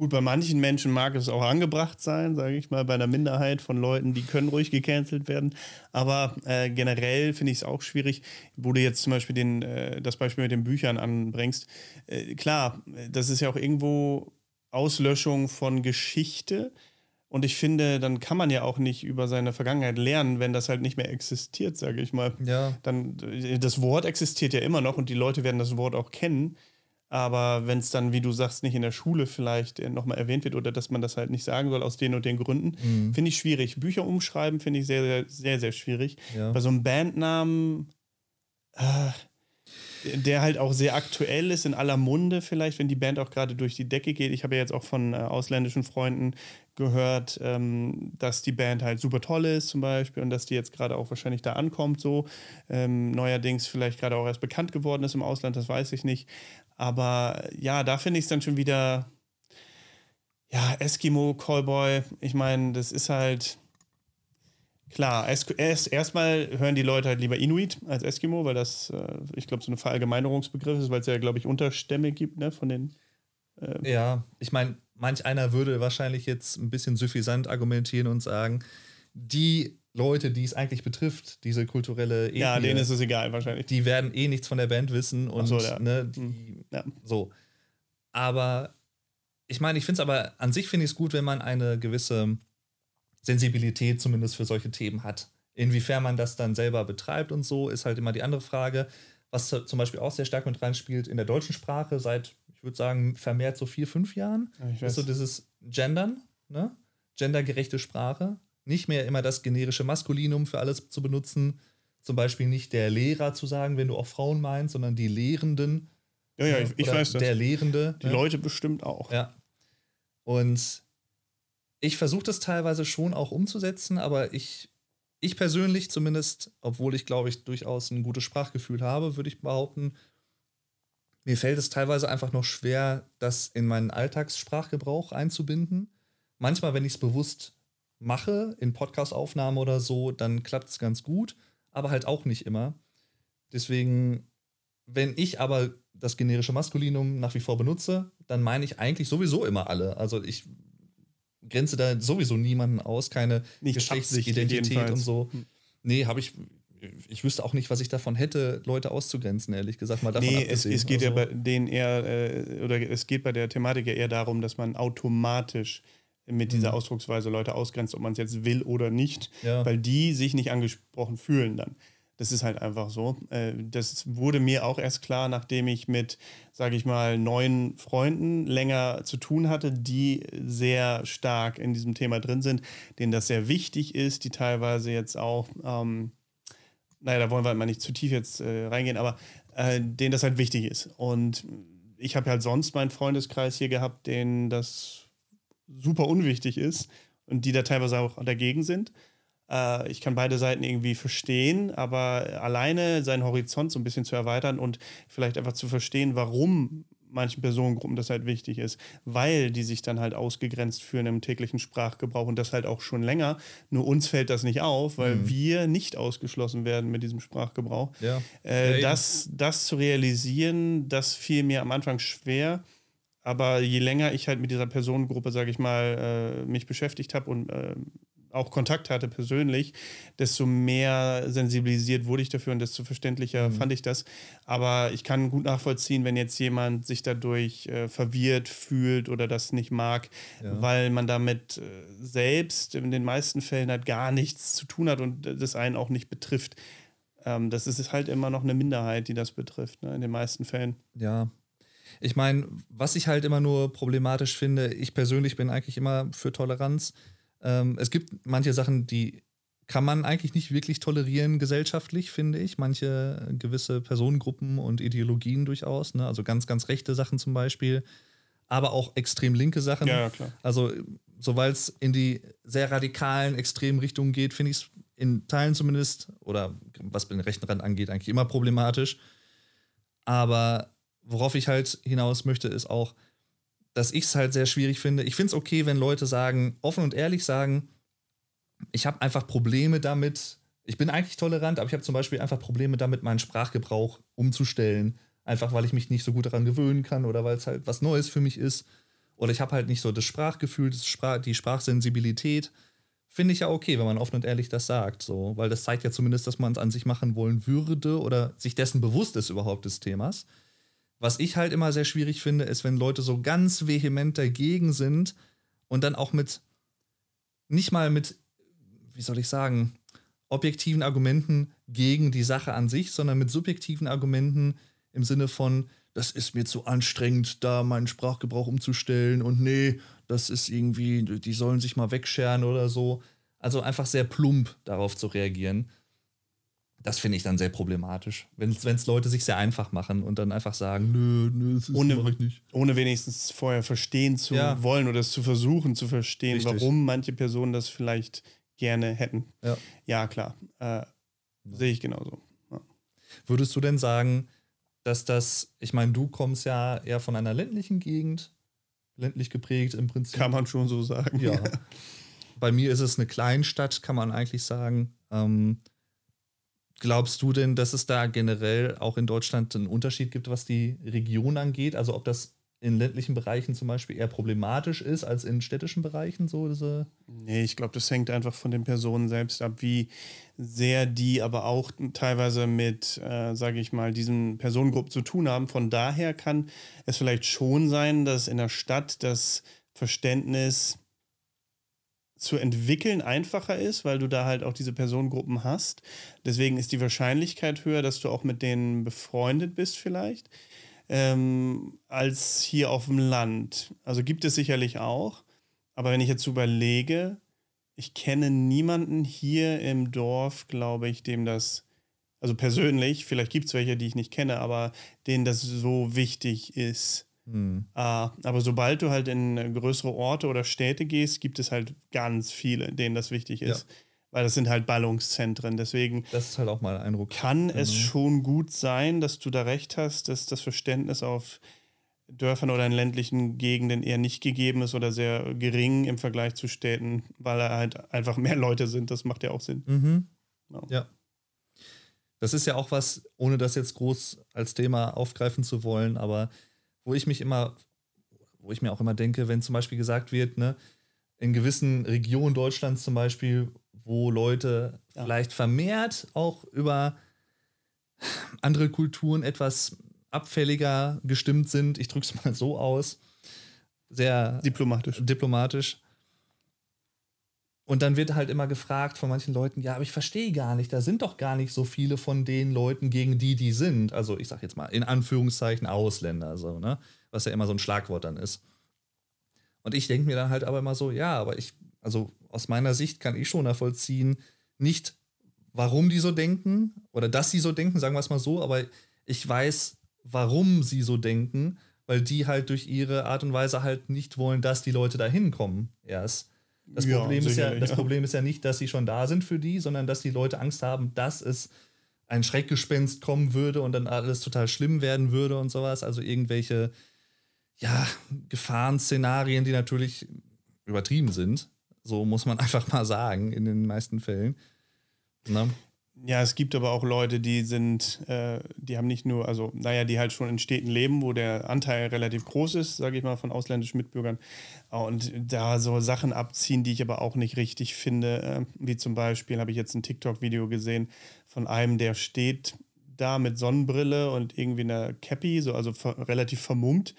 Gut, bei manchen Menschen mag es auch angebracht sein, sage ich mal, bei einer Minderheit von Leuten, die können ruhig gecancelt werden. Aber äh, generell finde ich es auch schwierig, wo du jetzt zum Beispiel den, äh, das Beispiel mit den Büchern anbringst. Äh, klar, das ist ja auch irgendwo Auslöschung von Geschichte. Und ich finde, dann kann man ja auch nicht über seine Vergangenheit lernen, wenn das halt nicht mehr existiert, sage ich mal. Ja. Dann, das Wort existiert ja immer noch und die Leute werden das Wort auch kennen. Aber wenn es dann, wie du sagst, nicht in der Schule vielleicht äh, nochmal erwähnt wird oder dass man das halt nicht sagen soll aus den und den Gründen, Mhm. finde ich schwierig. Bücher umschreiben finde ich sehr, sehr, sehr, sehr schwierig. Ja. Bei so einem Bandnamen, äh, der halt auch sehr aktuell ist, in aller Munde vielleicht, wenn die Band auch gerade durch die Decke geht. Ich habe ja jetzt auch von äh, ausländischen Freunden gehört, ähm, dass die Band halt super toll ist zum Beispiel und dass die jetzt gerade auch wahrscheinlich da ankommt so. Ähm, neuerdings vielleicht gerade auch erst bekannt geworden ist im Ausland, das weiß ich nicht. Aber ja, da finde ich es dann schon wieder, ja, Eskimo, Callboy, ich meine, das ist halt, klar, erstmal hören die Leute halt lieber Inuit als Eskimo, weil das, äh, ich glaube, so ein Verallgemeinerungsbegriff ist, weil es ja, glaube ich, Unterstämme gibt, ne, von den, Ja, ich meine, manch einer würde wahrscheinlich jetzt ein bisschen suffisant argumentieren und sagen, die Leute, die es eigentlich betrifft, diese kulturelle Ethnie, ja, denen ist es egal wahrscheinlich. die werden eh nichts von der Band wissen und so, ja. ne, die, Ja. so. Aber ich meine, ich finde es aber an sich finde ich es gut, wenn man eine gewisse Sensibilität zumindest für solche Themen hat. Inwiefern man das dann selber betreibt und so, ist halt immer die andere Frage. Was zum Beispiel auch sehr stark mit reinspielt in der deutschen Sprache seit, ich würde sagen, vermehrt so vier, fünf Jahren, Ja, ich ist so dieses Gendern, ne? gendergerechte Sprache. Nicht mehr immer das generische Maskulinum für alles zu benutzen. Zum Beispiel nicht der Lehrer zu sagen, wenn du auch Frauen meinst, sondern die Lehrenden. ja, ja, ich, ich Oder weiß das. Der Lehrende. die ne? Leute bestimmt auch. Ja. Und ich versuche das teilweise schon auch umzusetzen, aber ich, ich persönlich zumindest, obwohl ich glaube ich durchaus ein gutes Sprachgefühl habe, würde ich behaupten, mir fällt es teilweise einfach noch schwer, das in meinen Alltagssprachgebrauch einzubinden. Manchmal, wenn ich es bewusst mache, in Podcastaufnahmen oder so, dann klappt es ganz gut, aber halt auch nicht immer. Deswegen, wenn ich aber das generische Maskulinum nach wie vor benutze, dann meine ich eigentlich sowieso immer alle. Also ich grenze da sowieso niemanden aus, keine Nicht Geschlechtsidentität und so. Nee, habe ich. Ich wüsste auch nicht, was ich davon hätte, Leute auszugrenzen, ehrlich gesagt. Mal davon Nee, es, es geht ja Also- bei denen eher, äh, oder es geht bei der Thematik ja eher darum, dass man automatisch mit dieser Mhm. Ausdrucksweise Leute ausgrenzt, ob man es jetzt will oder nicht, Ja. weil die sich nicht angesprochen fühlen dann. Das ist halt einfach so. Äh, Das wurde mir auch erst klar, nachdem ich mit, sage ich mal, neuen Freunden länger zu tun hatte, die sehr stark in diesem Thema drin sind, denen das sehr wichtig ist, die teilweise jetzt auch, ähm, naja, da wollen wir mal nicht zu tief jetzt äh, reingehen, aber äh, denen das halt wichtig ist. Und ich habe halt sonst meinen Freundeskreis hier gehabt, denen das super unwichtig ist und die da teilweise auch dagegen sind. Äh, ich kann beide Seiten irgendwie verstehen, aber alleine seinen Horizont so ein bisschen zu erweitern und vielleicht einfach zu verstehen, warum manchen Personengruppen das halt wichtig ist, weil die sich dann halt ausgegrenzt fühlen im täglichen Sprachgebrauch und das halt auch schon länger. Nur uns fällt das nicht auf, weil Mhm. wir nicht ausgeschlossen werden mit diesem Sprachgebrauch. Ja. Äh, Ja, das, das zu realisieren, das fiel mir am Anfang schwer. Aber je länger ich halt mit dieser Personengruppe, sage ich mal, äh, mich beschäftigt habe und äh, auch Kontakt hatte persönlich, desto mehr sensibilisiert wurde ich dafür und desto verständlicher Mhm. fand ich das. Aber ich kann gut nachvollziehen, wenn jetzt jemand sich dadurch äh, verwirrt fühlt oder das nicht mag, Ja. weil man damit äh, selbst in den meisten Fällen halt gar nichts zu tun hat und das einen auch nicht betrifft. Ähm, das ist halt immer noch eine Minderheit, die das betrifft, ne, in den meisten Fällen. Ja. Ich meine, was ich halt immer nur problematisch finde, ich persönlich bin eigentlich immer für Toleranz. Ähm, es gibt manche Sachen, die kann man eigentlich nicht wirklich tolerieren gesellschaftlich, finde ich. Manche gewisse Personengruppen und Ideologien durchaus. Ne? Also ganz, ganz rechte Sachen zum Beispiel. Aber auch extrem linke Sachen. Ja, ja, klar. Also, sobald es in die sehr radikalen, extremen Richtungen geht, finde ich es in Teilen zumindest, oder was den rechten Rand angeht, eigentlich immer problematisch. Aber worauf ich halt hinaus möchte, ist auch, dass ich es halt sehr schwierig finde. Ich finde es okay, wenn Leute sagen, offen und ehrlich sagen, ich habe einfach Probleme damit. Ich bin eigentlich tolerant, aber ich habe zum Beispiel einfach Probleme damit, meinen Sprachgebrauch umzustellen. Einfach weil ich mich nicht so gut daran gewöhnen kann oder weil es halt was Neues für mich ist. oder ich habe halt nicht so das Sprachgefühl, das Sprach, die Sprachsensibilität, finde ich ja okay, wenn man offen und ehrlich das sagt, so, weil das zeigt ja zumindest, dass man es an sich machen wollen würde oder sich dessen bewusst ist überhaupt des Themas. Was ich halt immer sehr schwierig finde, ist, wenn Leute so ganz vehement dagegen sind und dann auch mit, nicht mal mit, wie soll ich sagen, objektiven Argumenten gegen die Sache an sich, sondern mit subjektiven Argumenten im Sinne von, das ist mir zu anstrengend, da meinen Sprachgebrauch umzustellen und nee, das ist irgendwie, die sollen sich mal wegscheren oder so. Also einfach sehr plump darauf zu reagieren. Das finde ich dann sehr problematisch. Wenn es Leute sich sehr einfach machen und dann einfach sagen, nö, nö, das ohne, mache ich nicht. Ohne wenigstens vorher verstehen zu Ja. wollen oder es zu versuchen zu verstehen, Richtig. warum manche Personen das vielleicht gerne hätten. Ja. Ja, klar. Äh, Sehe ich genauso. Ja. Würdest du denn sagen, dass das, ich meine, du kommst ja eher von einer ländlichen Gegend, ländlich geprägt im Prinzip. Kann man schon so sagen. Ja. Bei mir ist es eine Kleinstadt, kann man eigentlich sagen. Ähm, glaubst du denn, dass es da generell auch in Deutschland einen Unterschied gibt, was die Region angeht? Also ob das in ländlichen Bereichen zum Beispiel eher problematisch ist als in städtischen Bereichen, so diese. Nee, ich glaube, das hängt einfach von den Personen selbst ab, wie sehr die aber auch teilweise mit, äh, sage ich mal, diesen Personengruppen zu tun haben. Von daher kann es vielleicht schon sein, dass in der Stadt das Verständnis zu entwickeln einfacher ist, weil du da halt auch diese Personengruppen hast. Deswegen ist die Wahrscheinlichkeit höher, dass du auch mit denen befreundet bist vielleicht, ähm, als hier auf dem Land. Also gibt es sicherlich auch. Aber wenn ich jetzt überlege, ich kenne niemanden hier im Dorf, glaube ich, dem das, also persönlich, vielleicht gibt es welche, die ich nicht kenne, aber denen das so wichtig ist. Hm. Ah, aber sobald du halt in größere Orte oder Städte gehst, gibt es halt ganz viele, denen das wichtig ist. Weil das sind halt Ballungszentren. Deswegen Das ist halt auch mal ein Eindruck. kann es Mhm. schon gut sein, dass du da recht hast, dass das Verständnis auf Dörfern oder in ländlichen Gegenden eher nicht gegeben ist oder sehr gering im Vergleich zu Städten, weil da halt einfach mehr Leute sind. Das macht ja auch Sinn. Mhm. Ja. Ja. Das ist ja auch was, ohne das jetzt groß als Thema aufgreifen zu wollen, aber wo ich mich immer, wo ich mir auch immer denke, wenn zum Beispiel gesagt wird, ne, in gewissen Regionen Deutschlands zum Beispiel, wo Leute Ja. vielleicht vermehrt auch über andere Kulturen etwas abfälliger gestimmt sind, ich drücke es mal so aus, sehr Diplomatisch. diplomatisch. Und dann wird halt immer gefragt von manchen Leuten, ja, aber ich verstehe gar nicht, da sind doch gar nicht so viele von den Leuten, gegen die die sind. Also ich sag jetzt mal in Anführungszeichen Ausländer, so, ne? Was ja immer so ein Schlagwort dann ist. Und ich denke mir dann halt aber immer so, ja, aber ich, also aus meiner Sicht kann ich schon nachvollziehen, nicht warum die so denken oder dass sie so denken, sagen wir es mal so, aber ich weiß, warum sie so denken, weil die halt durch ihre Art und Weise halt nicht wollen, dass die Leute da hinkommen erst. Das, Ja, Problem, ist ja, das ja. Problem ist ja nicht, dass sie schon da sind für die, sondern dass die Leute Angst haben, dass es ein Schreckgespenst kommen würde und dann alles total schlimm werden würde und sowas. Also irgendwelche, ja, Gefahrenszenarien, die natürlich übertrieben sind. So muss man einfach mal sagen, in den meisten Fällen. Ne? Ja, es gibt aber auch Leute, die sind, äh, die haben nicht nur, also naja, die halt schon in Städten leben, wo der Anteil relativ groß ist, sage ich mal, von ausländischen Mitbürgern. Und da so Sachen abziehen, die ich aber auch nicht richtig finde, äh, wie zum Beispiel habe ich jetzt ein TikTok-Video gesehen von einem, der steht da mit Sonnenbrille und irgendwie einer Cappy, so also relativ vermummt.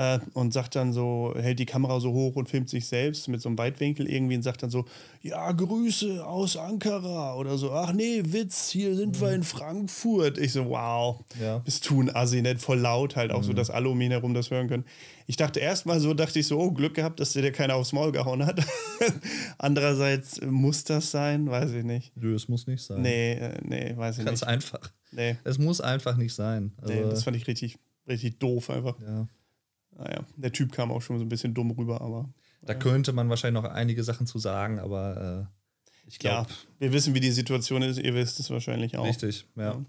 Äh, und sagt dann so, hält die Kamera so hoch und filmt sich selbst mit so einem Weitwinkel irgendwie und sagt dann so, ja, Grüße aus Ankara oder so, ach nee, Witz, hier sind wir in Frankfurt. Ich so, wow, Ja. bist du ein Assi, nicht voll laut halt, auch so, dass alle um ihn herum das hören können. Ich dachte erst mal so, dachte ich so, oh, Glück gehabt, dass dir der keiner aufs Maul gehauen hat. Andererseits, muss das sein? Weiß ich nicht. Nö, es muss nicht sein. Nee, äh, nee, weiß ich Ganz nicht. einfach. Nee, Es muss einfach nicht sein. Also, nee, das fand ich richtig, richtig doof einfach. ja. Naja, der Typ kam auch schon so ein bisschen dumm rüber, aber Da könnte man wahrscheinlich noch einige Sachen zu sagen, aber äh, ich ja, glaube, wir wissen, wie die Situation ist. Ihr wisst es wahrscheinlich auch. richtig. Ja. Ja.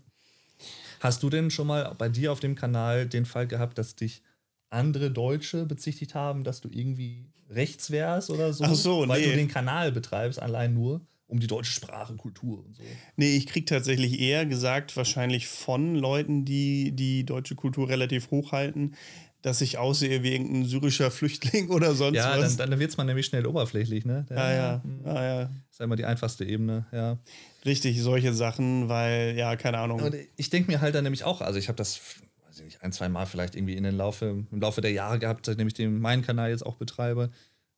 Hast du denn schon mal bei dir auf dem Kanal den Fall gehabt, dass dich andere Deutsche bezichtigt haben, dass du irgendwie rechts wärst oder so? Ach so, Weil nee. du den Kanal betreibst, allein nur um die deutsche Sprache, Kultur und so. Nee, ich krieg tatsächlich eher gesagt, wahrscheinlich von Leuten, die die deutsche Kultur relativ hochhalten, dass ich aussehe wie irgendein syrischer Flüchtling oder sonst Ja, was. dann, dann wird es mal nämlich schnell oberflächlich, ne? ja, ja, hm, ja, ja. Ist ja immer die einfachste Ebene, ja. Richtig, solche Sachen, weil, ja, keine Ahnung. Und ich denke mir halt dann nämlich auch, also ich habe das, weiß ich nicht, ein, zwei Mal vielleicht irgendwie in den Laufe, im Laufe der Jahre gehabt, seitdem ich den meinen Kanal jetzt auch betreibe.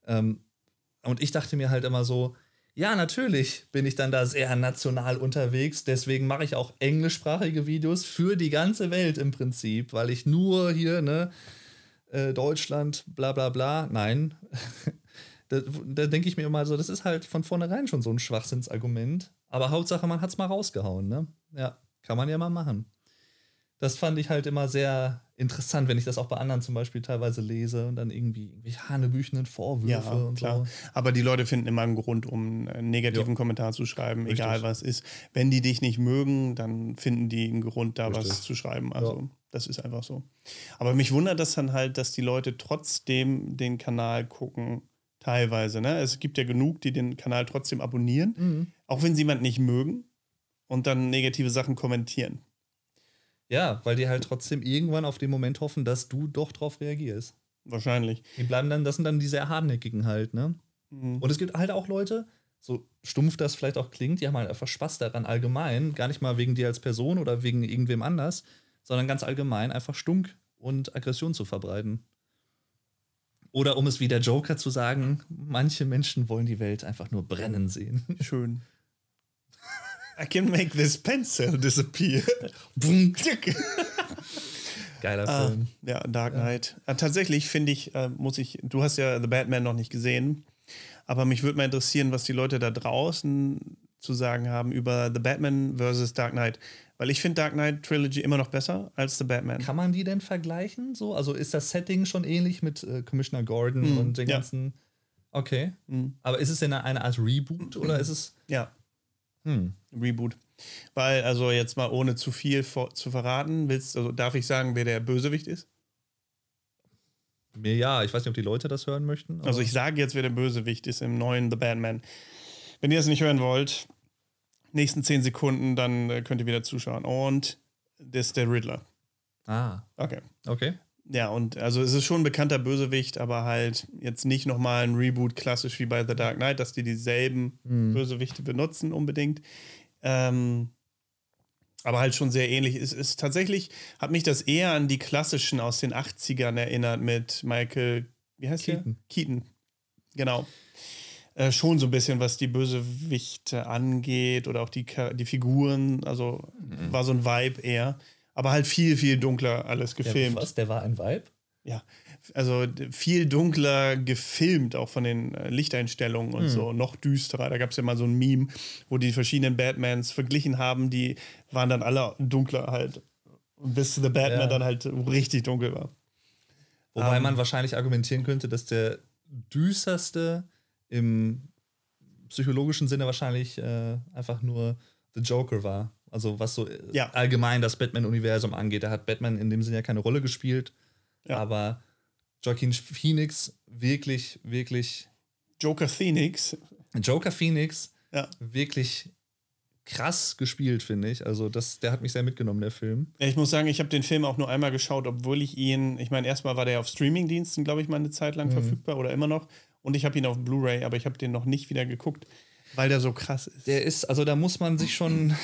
Ähm, und ich dachte mir halt immer so, ja, natürlich bin ich dann da sehr national unterwegs, deswegen mache ich auch englischsprachige Videos für die ganze Welt im Prinzip, weil ich nur hier, ne, äh, Deutschland, bla bla bla, nein. da da denke ich mir immer so, das ist halt von vornherein schon so ein Schwachsinnsargument. Aber Hauptsache, man hat es mal rausgehauen, ne? Ja, kann man ja mal machen. Das fand ich halt immer sehr interessant, wenn ich das auch bei anderen zum Beispiel teilweise lese und dann irgendwie irgendwelche hanebüchenden Vorwürfe Ja, und klar. so. Aber die Leute finden immer einen Grund, um einen negativen Ja. Kommentar zu schreiben, Richtig. egal was ist. Wenn die dich nicht mögen, dann finden die einen Grund, da Richtig. was zu schreiben. Also, Ja. das ist einfach so. Aber mich wundert das dann halt, dass die Leute trotzdem den Kanal gucken, teilweise. Ne? Es gibt ja genug, die den Kanal trotzdem abonnieren, Mhm. auch wenn sie jemand nicht mögen und dann negative Sachen kommentieren. Ja, weil die halt trotzdem irgendwann auf den Moment hoffen, dass du doch drauf reagierst. Wahrscheinlich. Die bleiben dann, das sind dann die sehr hartnäckigen halt, ne? Mhm. Und es gibt halt auch Leute, so stumpf das vielleicht auch klingt, die haben halt einfach Spaß daran allgemein, gar nicht mal wegen dir als Person oder wegen irgendwem anders, sondern ganz allgemein einfach Stunk und Aggression zu verbreiten. Oder um es wie der Joker zu sagen, manche Menschen wollen die Welt einfach nur brennen sehen. Schön. I can make this pencil disappear. Bum. Geiler Ah, Film. ja, Dark Knight. Ah, tatsächlich finde ich, äh, muss ich, du hast ja The Batman noch nicht gesehen, aber mich würde mal interessieren, was die Leute da draußen zu sagen haben über The Batman versus Dark Knight. Weil ich finde Dark Knight Trilogy immer noch besser als The Batman. Kann man die denn vergleichen? So? Also ist das Setting schon ähnlich mit äh, Commissioner Gordon Hm, und den ja. ganzen. Okay. Hm. Aber ist es denn eine Art Reboot oder ist es. Ja, Hm. Reboot. Weil, also jetzt mal ohne zu viel vor, zu verraten, willst, also darf ich sagen, wer der Bösewicht ist? Mir ja, ich weiß nicht, ob die Leute das hören möchten. Also ich sage jetzt, wer der Bösewicht ist im neuen The Batman. Wenn ihr es nicht hören wollt, nächsten 10 Sekunden, dann äh, könnt ihr wieder zuschauen. Und das ist der Riddler. Ah, Okay. okay. Ja, und also es ist schon ein bekannter Bösewicht, aber halt jetzt nicht nochmal ein Reboot klassisch wie bei The Dark Knight, dass die dieselben Hm. Bösewichte benutzen unbedingt. Ähm, aber halt schon sehr ähnlich. Es ist tatsächlich, hat mich das eher an die klassischen aus den 80ern erinnert mit Michael, wie heißt Keaton. der? Keaton. Genau. Äh, schon so ein bisschen, was die Bösewichte angeht oder auch die, die Figuren. Also Mhm. war so ein Vibe eher. Aber halt viel, viel dunkler alles gefilmt. Der, was? Der war ein Vibe? Ja, also viel dunkler gefilmt, auch von den äh, Lichteinstellungen und so, noch düsterer. Da gab es ja mal so ein Meme, wo die verschiedenen Batmans verglichen haben, die waren dann alle dunkler halt. Bis The Batman Ja. dann halt richtig dunkel war. Wobei Ähm. man wahrscheinlich argumentieren könnte, dass der düsterste im psychologischen Sinne wahrscheinlich äh, einfach nur The Joker war. Also was so äh, Ja. allgemein das Batman-Universum angeht. Da hat Batman in dem Sinne ja keine Rolle gespielt. Ja. Aber Joaquin Phoenix wirklich, wirklich Joker Phoenix, Joker Phoenix ja. wirklich krass gespielt, finde ich. Also das, der hat mich sehr mitgenommen, der Film. Ja, Ich muss sagen, ich habe den Film auch nur einmal geschaut, obwohl ich ihn, ich meine, erstmal war der auf Streamingdiensten, glaube ich, mal eine Zeit lang verfügbar oder immer noch. Und ich habe ihn auf Blu-ray, aber ich habe den noch nicht wieder geguckt, weil der so krass ist. Der ist, also da muss man sich schon,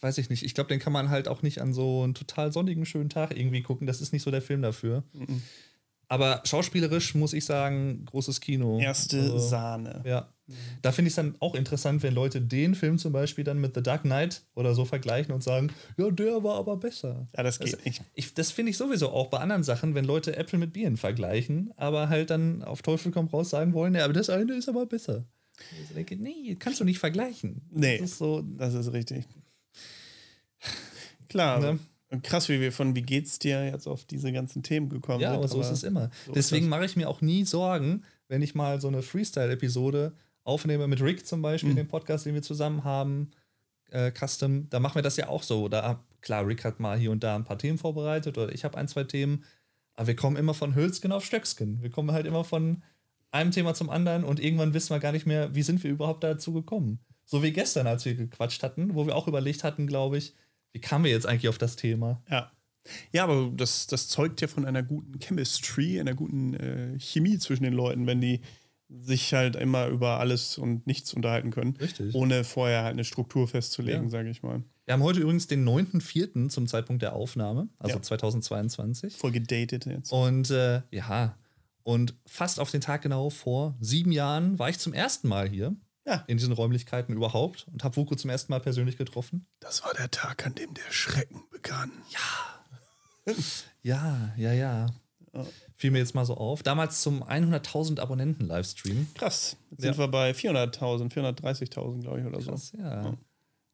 weiß ich nicht, ich glaube, den kann man halt auch nicht an so einen total sonnigen, schönen Tag irgendwie gucken. Das ist nicht so der Film dafür. Aber schauspielerisch muss ich sagen, großes Kino. Erste Also, Sahne. Ja. Da finde ich es dann auch interessant, wenn Leute den Film zum Beispiel dann mit The Dark Knight oder so vergleichen und sagen, ja, der war aber besser. Ja, das geht nicht. Ich, das finde ich sowieso auch bei anderen Sachen, wenn Leute Äpfel mit Bieren vergleichen, aber halt dann auf Teufel komm raus sagen wollen, ja, aber das eine ist aber besser. Ich so denke, nee, kannst du nicht vergleichen. Nee. Das ist so, Das ist richtig. Klar. Ne? Und Krass, wie wir von Wie geht's dir jetzt auf diese ganzen Themen gekommen ja, sind. aber so ist es immer. so Deswegen mache ich mir auch nie Sorgen, wenn ich mal so eine Freestyle-Episode aufnehme mit Rick zum Beispiel, Mhm. den Podcast, den wir zusammen haben, äh, Custom, da machen wir das ja auch so. Da, klar, Rick hat mal hier und da ein paar Themen vorbereitet oder ich habe ein, zwei Themen, aber wir kommen immer von Hölzgen auf Stöcksken. Wir kommen halt immer von einem Thema zum anderen und irgendwann wissen wir gar nicht mehr, wie sind wir überhaupt dazu gekommen. So wie gestern, als wir gequatscht hatten, wo wir auch überlegt hatten, glaube ich, wie kamen wir jetzt eigentlich auf das Thema? Ja. Ja, aber das, das zeugt ja von einer guten Chemistry, einer guten äh, Chemie zwischen den Leuten, wenn die sich halt immer über alles und nichts unterhalten können. Richtig. Ohne vorher halt eine Struktur festzulegen, Ja. sage ich mal. Wir haben heute übrigens den 9.4. zum Zeitpunkt der Aufnahme, also Ja. 2022. Voll gedatet jetzt. Und äh, ja, und fast auf den Tag genau vor sieben Jahren war ich zum ersten Mal hier Ja. in diesen Räumlichkeiten überhaupt und habe Vuko zum ersten Mal persönlich getroffen. Das war der Tag, an dem der Schrecken begann. Ja, ja, ja. Fiel mir jetzt mal so auf. Damals zum 100.000 Abonnenten-Livestream. Krass. Jetzt Ja. sind wir bei 400.000, 430.000, glaube ich, oder so. Krass, ja.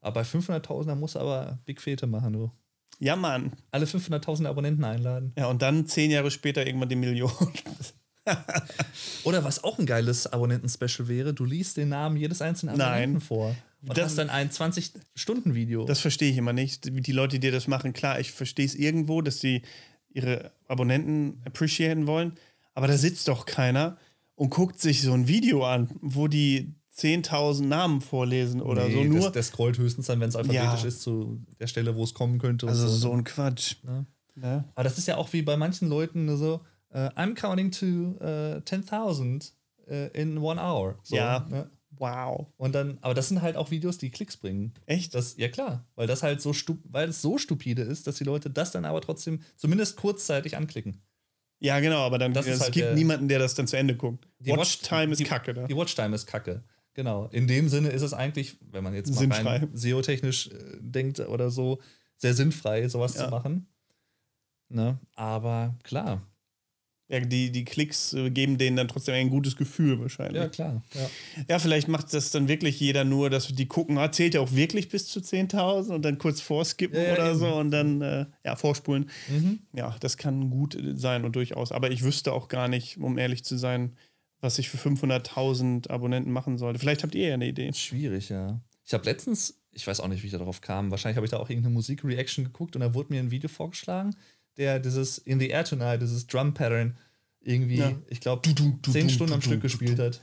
Aber bei 500.000, da musst du aber Big Fete machen, du. Ja, Mann. Alle 500.000 Abonnenten einladen. Ja, und dann zehn Jahre später irgendwann die Million. Oder was auch ein geiles Abonnenten-Special wäre, du liest den Namen jedes einzelnen Nein. Abonnenten vor. Und Das- hast dann ein 20-Stunden-Video. Das verstehe ich immer nicht. Die Leute, die das machen, klar, ich verstehe es irgendwo, dass sie ihre Abonnenten appreciaten wollen, aber da sitzt doch keiner und guckt sich so ein Video an, wo die 10.000 Namen vorlesen oder Nee, so. Nur, Das, der scrollt höchstens dann, wenn es alphabetisch Ja. ist, zu der Stelle, wo es kommen könnte. also so ein Quatsch. Ja. Ne? Aber das ist ja auch wie bei manchen Leuten so, äh, I'm counting to äh, 10.000 äh, in one hour. So, Ja. ne? Wow. Und dann, aber das sind halt auch Videos, die Klicks bringen. Echt? Das, ja klar, weil das halt so weil es so stupide ist, dass die Leute das dann aber trotzdem zumindest kurzzeitig anklicken. Ja, genau, aber dann Das ist es halt gibt der- niemanden, der das dann zu Ende guckt. Die Watchtime ist die, kacke, ne? Die Watchtime ist kacke. Genau. In dem Sinne ist es eigentlich, wenn man jetzt mal rein SEO-technisch äh, denkt oder so, sehr sinnfrei, sowas Ja. zu machen. Ne? Aber klar. Ja, die, die Klicks äh, geben denen dann trotzdem ein gutes Gefühl wahrscheinlich. Ja, klar. Ja. Ja, vielleicht macht das dann wirklich jeder nur, dass die gucken, ah, zählt er auch wirklich bis zu 10.000 und dann kurz vorskippen Ja, ja, oder eben. so und dann äh, ja, vorspulen. Mhm. Ja, das kann gut äh, sein und durchaus. Aber ich wüsste auch gar nicht, um ehrlich zu sein, was ich für 500.000 Abonnenten machen sollte. Vielleicht habt ihr ja eine Idee. Schwierig, ja. Ich habe letztens, ich weiß auch nicht, wie ich darauf kam, wahrscheinlich habe ich da auch irgendeine Musikreaction geguckt und da wurde mir ein Video vorgeschlagen, der dieses In the Air Tonight, dieses Drum-Pattern irgendwie, Ja. ich glaube, zehn Stunden am Stück gespielt hat.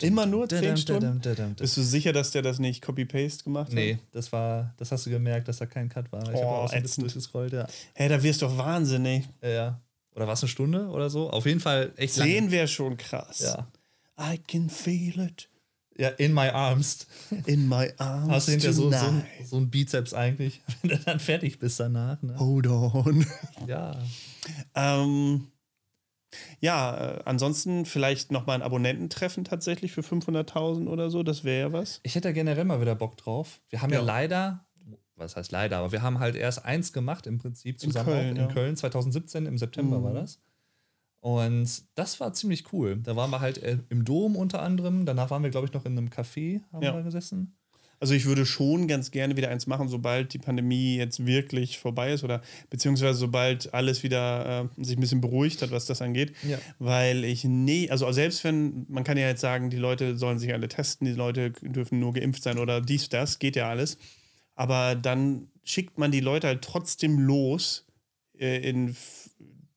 Immer nur zehn Stunden? Bist du sicher, dass der das nicht Copy-Paste gemacht hat? Nee, das war, das hast du gemerkt, dass da kein Cut war. Ich habe Oh, auch so ein bisschen durchgescrollt, ja. Hä, da wirst du doch wahnsinnig. Ja, ja. Oder war es eine Stunde oder so? Auf jeden Fall echt lange. Zehn wäre schon krass. Ja. I can feel it Ja, in my arms. in my arms Hast du hinterher so, so, ein, so ein Bizeps eigentlich, wenn du dann fertig bist danach. Ne? Hold on. Ja. Ähm, ja, äh, ansonsten vielleicht nochmal ein Abonnententreffen tatsächlich für 500.000 oder so. Das wäre ja was. Ich hätte da generell mal wieder Bock drauf. Wir haben ja, Ja. leider, was heißt leider, aber wir haben halt erst eins gemacht im Prinzip zusammen Köln, auch in ja. Köln, 2017, im September Mhm. war das. Und das war ziemlich cool. Da waren wir halt äh, im Dom unter anderem. Danach waren wir, glaube ich, noch in einem Café, haben Ja. wir gesessen. Also ich würde schon ganz gerne wieder eins machen, sobald die Pandemie jetzt wirklich vorbei ist oder beziehungsweise sobald alles wieder äh, sich ein bisschen beruhigt hat, was das angeht. Ja. Weil ich nie, also selbst wenn, man kann ja jetzt sagen, die Leute sollen sich alle testen, die Leute dürfen nur geimpft sein oder dies, das, geht ja alles. Aber dann schickt man die Leute halt trotzdem los äh, in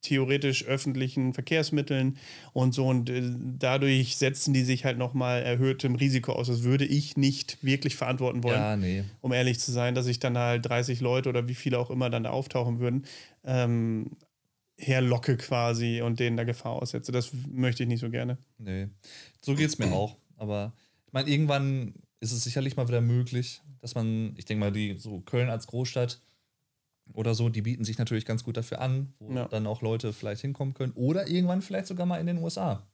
theoretisch öffentlichen Verkehrsmitteln und so und äh, dadurch setzen die sich halt nochmal erhöhtem Risiko aus. Das würde ich nicht wirklich verantworten wollen Ja, nee. um ehrlich zu sein, dass ich dann halt 30 Leute oder wie viele auch immer dann da auftauchen würden, ähm, herlocke quasi und denen da Gefahr aussetze. Das möchte ich nicht so gerne. Nee. So geht es mir auch. Aber ich meine, irgendwann ist es sicherlich mal wieder möglich, dass man, ich denke mal, die so Köln als Großstadt oder so, die bieten sich natürlich ganz gut dafür an, wo Ja. dann auch Leute vielleicht hinkommen können. Oder irgendwann vielleicht sogar mal in den USA.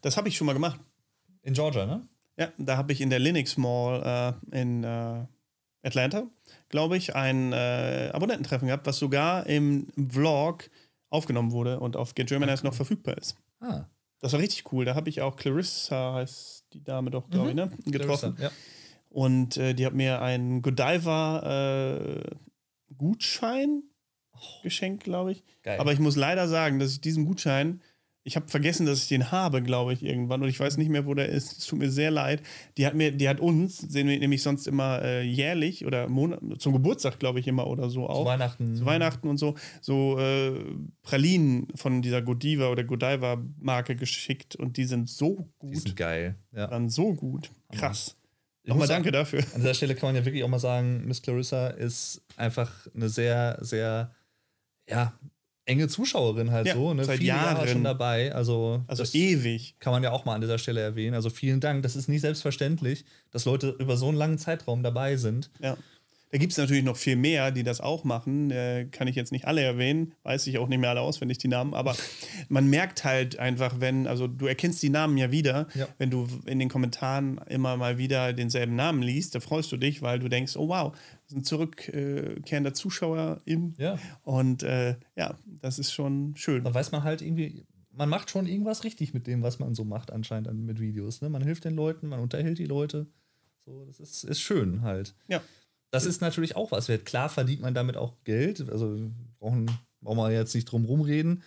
Das habe ich schon mal gemacht. In Georgia, ne? Ja, da habe ich in der Linux Mall äh, in äh, Atlanta, glaube ich, ein äh, Abonnententreffen gehabt, was sogar im Vlog aufgenommen wurde und auf Get German noch verfügbar ist. Ah, Das war richtig cool. Da habe ich auch Clarissa, heißt die Dame doch, glaube ich, ne? getroffen. Ja. Und äh, die hat mir einen Godiva-Gutschein geschenkt, glaube ich. Geil. Aber ich muss leider sagen, dass ich diesen Gutschein, ich habe vergessen, dass ich den habe, glaube ich, irgendwann. Und ich weiß nicht mehr, wo der ist. Es tut mir sehr leid. Die hat mir, die hat uns, sehen wir nämlich sonst immer äh, jährlich oder Monat, zum Geburtstag, glaube ich, immer oder so Zu auch. Weihnachten. Zu Weihnachten und so, so äh, Pralinen von dieser Godiva oder Godiva-Marke geschickt und die sind so Die gut. sind geil. Ja. Dann so gut. Krass. Nochmal danke dafür. An dieser Stelle kann man ja wirklich auch mal sagen, Miss Clarissa ist einfach eine sehr, sehr, ja, enge Zuschauerin halt Ja, so. Ne? seit Viele Jahre Jahren. schon dabei. Also, Also ewig. kann man ja auch mal an dieser Stelle erwähnen. Also vielen Dank. Das ist nicht selbstverständlich, dass Leute über so einen langen Zeitraum dabei sind. Ja. Da gibt es natürlich noch viel mehr, die das auch machen. Äh, kann ich jetzt nicht alle erwähnen, weiß ich auch nicht mehr alle auswendig, die Namen. Aber man merkt halt einfach, wenn, also du erkennst die Namen ja wieder, Ja. wenn du in den Kommentaren immer mal wieder denselben Namen liest, da freust du dich, weil du denkst, oh wow, das ist ein zurückkehrender Zuschauer im. Ja. Und äh, ja, das ist schon schön. Da weiß man halt irgendwie, man macht schon irgendwas richtig mit dem, was man so macht, anscheinend an- mit Videos. Ne? Man hilft den Leuten, man unterhält die Leute. So, das ist, ist schön halt. Ja. Das ist natürlich auch was wert. Klar verdient man damit auch Geld. Also brauchen, brauchen wir jetzt nicht drum rumreden.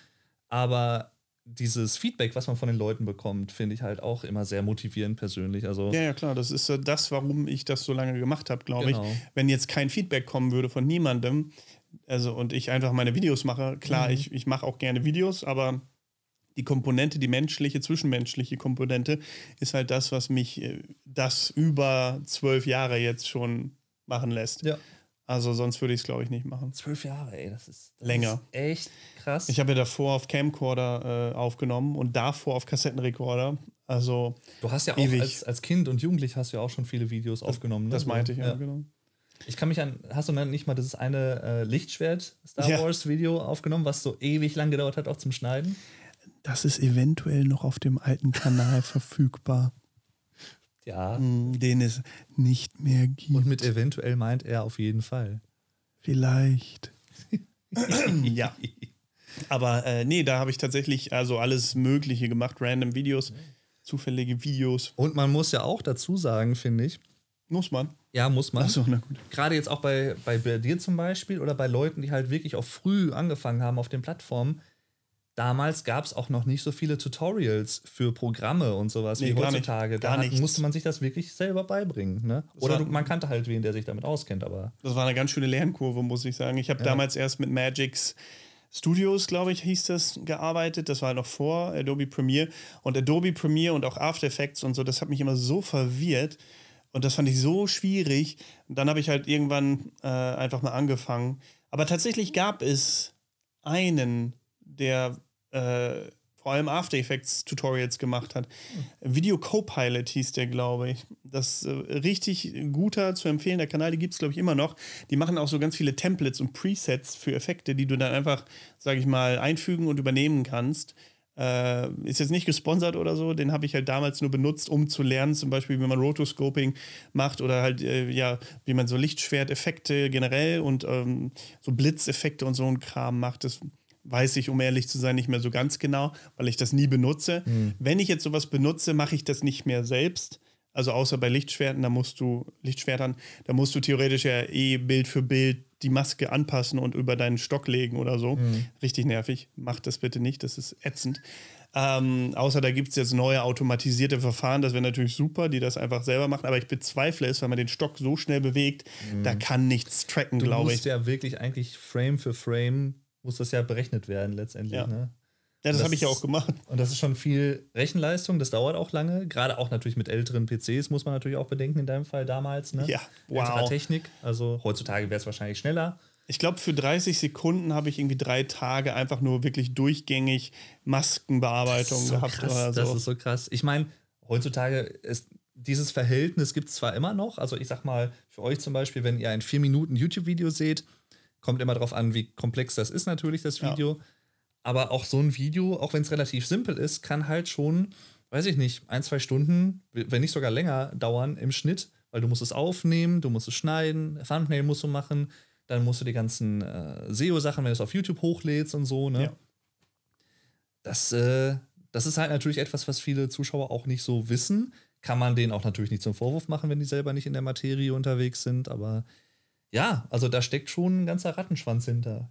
Aber dieses Feedback, was man von den Leuten bekommt, finde ich halt auch immer sehr motivierend persönlich. Also Ja, ja, klar. Das ist das, warum ich das so lange gemacht habe, glaube Genau. ich. Wenn jetzt kein Feedback kommen würde von niemandem, also und ich einfach meine Videos mache, klar, Mhm. ich, ich mache auch gerne Videos, aber die Komponente, die menschliche, zwischenmenschliche Komponente, ist halt das, was mich äh, das über zwölf Jahre jetzt schon machen lässt. ja. Also sonst würde ich es, glaube ich, nicht machen. zwölf Jahre, ey, das ist, das Länger. Ist echt krass. Ich habe ja davor auf Camcorder äh, aufgenommen und davor auf Kassettenrekorder. Also, du hast ja auch ewig. als, als Kind und Jugendlich hast du ja auch schon viele Videos aufgenommen. Ne? das meinte ich, ja, genau. Ich kann mich an, hast du nicht mal das eine äh, Lichtschwert-Star Ja. Wars-Video aufgenommen, was so ewig lang gedauert hat, auch zum Schneiden? Das ist eventuell noch auf dem alten Kanal verfügbar. Ja. Hm, den es nicht mehr gibt. Und mit eventuell meint er auf jeden Fall. Vielleicht. ja. Aber äh, nee, da habe ich tatsächlich also alles Mögliche gemacht. Random Videos, zufällige Videos. Und man muss ja auch dazu sagen, finde ich, Muss man. ja, muss man. Achso, na gut. Gerade jetzt auch bei, bei dir zum Beispiel oder bei Leuten, die halt wirklich auch früh angefangen haben auf den Plattformen. Damals gab es auch noch nicht so viele Tutorials für Programme und sowas Nee, wie gar nicht. heutzutage. Gar da hat, musste man sich das wirklich selber beibringen. Ne? Oder war- man kannte halt wen, der sich damit auskennt, aber Das war eine ganz schöne Lernkurve, muss ich sagen. Ich habe damals erst mit Magix Studios, glaube ich, hieß das, gearbeitet. Das war noch vor Adobe Premiere. Und Adobe Premiere und auch After Effects und so, das hat mich immer so verwirrt. Und das fand ich so schwierig. Und dann habe ich halt irgendwann äh, einfach mal angefangen. Aber tatsächlich gab es einen, der äh, vor allem After Effects Tutorials gemacht hat. Video Copilot hieß der, glaube ich. Das ist äh, richtig guter zu empfehlender Kanal, die gibt es, glaube ich, immer noch. Die machen auch so ganz viele Templates und Presets für Effekte, die du dann einfach, sage ich mal, einfügen und übernehmen kannst. Äh, ist jetzt nicht gesponsert oder so, den habe ich halt damals nur benutzt, um zu lernen, zum Beispiel, wie man Rotoscoping macht oder halt, äh, ja, wie man so Lichtschwerteffekte generell und ähm, so Blitzeffekte und so ein Kram macht. Das weiß ich, um ehrlich zu sein, nicht mehr so ganz genau, weil ich das nie benutze. Wenn ich jetzt sowas benutze, mache ich das nicht mehr selbst. Also außer bei Lichtschwerten, da musst du, Lichtschwertern, da musst du theoretisch ja eh Bild für Bild die Maske anpassen und über deinen Stock legen oder so. Richtig nervig. Macht das bitte nicht, das ist ätzend. Ähm, außer da gibt es jetzt neue automatisierte Verfahren, das wäre natürlich super, die das einfach selber machen, aber ich bezweifle es, weil man den Stock so schnell bewegt, da kann nichts tracken, du glaube musst ich. ja wirklich eigentlich Frame für Frame muss das ja berechnet werden letztendlich. Ja. Ne? Ja, das, das- habe ich ja auch gemacht. Und das ist schon viel Rechenleistung, das dauert auch lange. Gerade auch natürlich mit älteren PCs muss man natürlich auch bedenken, in deinem Fall damals. Ne? Ja, Älterer wow. Technik. Also heutzutage wäre es wahrscheinlich schneller. Ich glaube, für 30 Sekunden habe ich irgendwie drei Tage einfach nur wirklich durchgängig Maskenbearbeitung so gehabt krass, oder so. Das ist so krass. Ich meine, heutzutage ist dieses Verhältnis gibt es zwar immer noch. Also ich sag mal, für euch zum Beispiel, wenn ihr ein 4 Minuten YouTube-Video seht, kommt immer darauf an, wie komplex das ist natürlich, das Ja. Video. Aber auch so ein Video, auch wenn es relativ simpel ist, kann halt schon, weiß ich nicht, ein, zwei Stunden, wenn nicht sogar länger dauern im Schnitt, weil du musst es aufnehmen, du musst es schneiden, Thumbnail musst du machen, dann musst du die ganzen äh, SEO-Sachen, wenn du es auf YouTube hochlädst und so, ne? Ja. Das, äh, das ist halt natürlich etwas, was viele Zuschauer auch nicht so wissen. Kann man denen auch natürlich nicht zum Vorwurf machen, wenn die selber nicht in der Materie unterwegs sind. Aber ja, also da steckt schon ein ganzer Rattenschwanz hinter.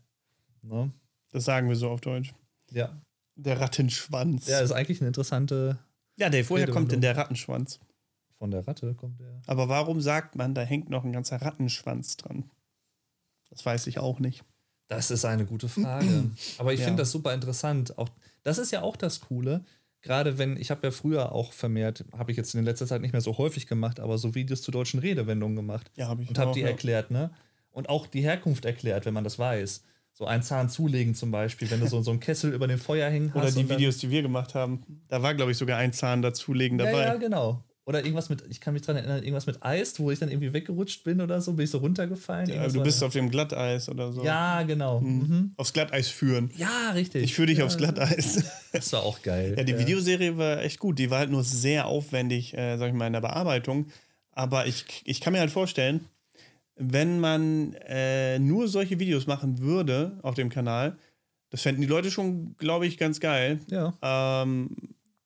Ne? Das sagen wir so auf Deutsch. Ja. Der Rattenschwanz. Ja, ist eigentlich eine interessante. Ja, woher Redewendung. kommt denn der Rattenschwanz? Von der Ratte kommt der. Aber warum sagt man, da hängt noch ein ganzer Rattenschwanz dran? Das weiß ich auch nicht. Das ist eine gute Frage. Aber ich Ja. finde das super interessant. Auch, das ist ja auch das Coole. Gerade wenn, ich habe ja früher auch vermehrt, habe ich jetzt in letzter Zeit nicht mehr so häufig gemacht, aber so Videos zu deutschen Redewendungen gemacht. Ja, habe ich Und habe die ja. erklärt, ne? Und auch die Herkunft erklärt, wenn man das weiß. So einen Zahn zulegen zum Beispiel, wenn du so, so einen Kessel über dem Feuer hängen hast. Oder die Videos, die wir gemacht haben. Da war, glaube ich, sogar ein Zahn dazulegen Ja, dabei. ja, genau. Oder irgendwas mit, ich kann mich dran erinnern, irgendwas mit Eis, wo ich dann irgendwie weggerutscht bin oder so, bin ich so runtergefallen. Ja, du bist auf dem Glatteis oder so. Ja, genau. Mhm. Aufs Glatteis führen. Ja, richtig. Ich führe dich ja, aufs Glatteis. Das war auch geil. Ja, die Videoserie war echt gut. Die war halt nur sehr aufwendig, äh, sag ich mal, in der Bearbeitung. Aber ich, ich kann mir halt vorstellen, wenn man äh, nur solche Videos machen würde auf dem Kanal, das fänden die Leute schon, glaube ich, ganz geil. Ja. Ähm,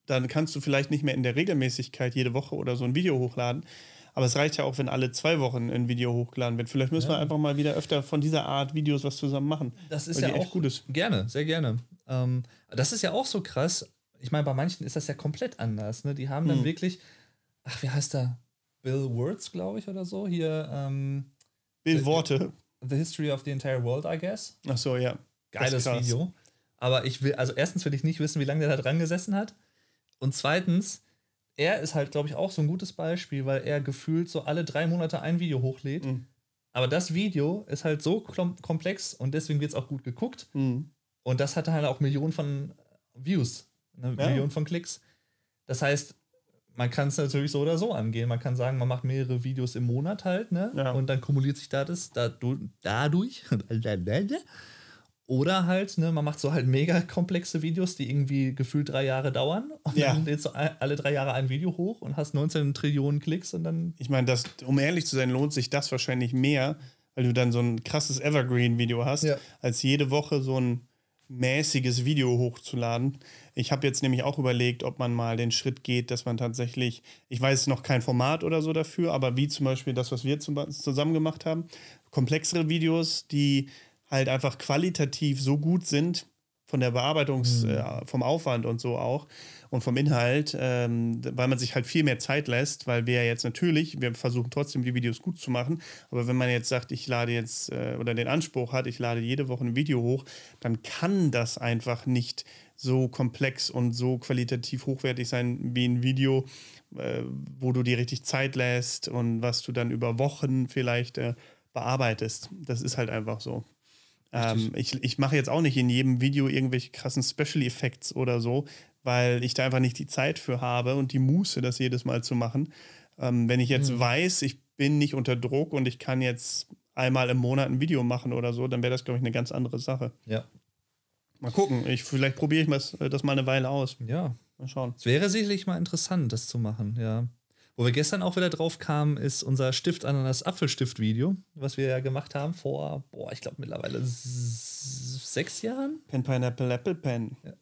dann kannst du vielleicht nicht mehr in der Regelmäßigkeit jede Woche oder so ein Video hochladen. Aber es reicht ja auch, wenn alle zwei Wochen ein Video hochgeladen wird. Vielleicht müssen wir einfach mal wieder öfter von dieser Art Videos was zusammen machen. Das ist ja auch gut ist. Gerne, sehr gerne. Ähm, das ist ja auch so krass. Ich meine, bei manchen ist das ja komplett anders. Ne? Die haben dann Hm. wirklich, ach, wie heißt der? Bill Words, glaube ich, oder so. Hier, ähm, Bild Worte. The History of the Entire World, I guess. Ach so, ja. Geiles. Video. Aber ich will, also erstens will ich nicht wissen, wie lange der da dran gesessen hat. Und zweitens, er ist halt, glaube ich, auch so ein gutes Beispiel, weil er gefühlt so alle drei Monate ein Video hochlädt. Mhm. Aber das Video ist halt so klom- komplex und deswegen wird es auch gut geguckt. Mhm. Und das hatte halt auch Millionen von Views, eine Ja. Million von Klicks. Das heißt, man kann es natürlich so oder so angehen. Man kann sagen, man macht mehrere Videos im Monat halt, ne? Ja. Und dann kumuliert sich da das dadu- dadurch. Oder halt, ne, man macht so halt mega komplexe Videos, die irgendwie gefühlt drei Jahre dauern. Und Ja. dann lädst du alle drei Jahre ein Video hoch und hast 19 Trillionen Klicks und dann. Ich meine, das, um ehrlich zu sein, lohnt sich das wahrscheinlich mehr, weil du dann so ein krasses Evergreen-Video hast, Ja. als jede Woche so ein mäßiges Video hochzuladen. Ich habe jetzt nämlich auch überlegt, ob man mal den Schritt geht, dass man tatsächlich, ich weiß noch kein Format oder so dafür, aber wie zum Beispiel das, was wir zum, zusammen gemacht haben, komplexere Videos, die halt einfach qualitativ so gut sind, von der Bearbeitungs-, äh, vom Aufwand und so auch und vom Inhalt, ähm, weil man sich halt viel mehr Zeit lässt, weil wir jetzt natürlich, wir versuchen trotzdem die Videos gut zu machen, aber wenn man jetzt sagt, ich lade jetzt äh, oder den Anspruch hat, ich lade jede Woche ein Video hoch, dann kann das einfach nicht so komplex und so qualitativ hochwertig sein wie ein Video, äh, wo du dir richtig Zeit lässt und was du dann über Wochen vielleicht äh, bearbeitest. Das ist halt einfach so. Ähm, ich ich mache jetzt auch nicht in jedem Video irgendwelche krassen Special Effects oder so, weil ich da einfach nicht die Zeit für habe und die Muße, das jedes Mal zu machen. Ähm, wenn ich jetzt weiß, ich bin nicht unter Druck und ich kann jetzt einmal im Monat ein Video machen oder so, dann wäre das, glaube ich, eine ganz andere Sache. Ja. Mal gucken. Ich, vielleicht probiere ich das, das mal eine Weile aus. Ja. Mal schauen. Es wäre sicherlich mal interessant, das zu machen, ja. Wo wir gestern auch wieder drauf kamen, ist unser Stift an das Apfelstift-Video, was wir ja gemacht haben vor, boah, ich glaube mittlerweile sechs Jahren. Pen, Pineapple, Apple Pen. Ja.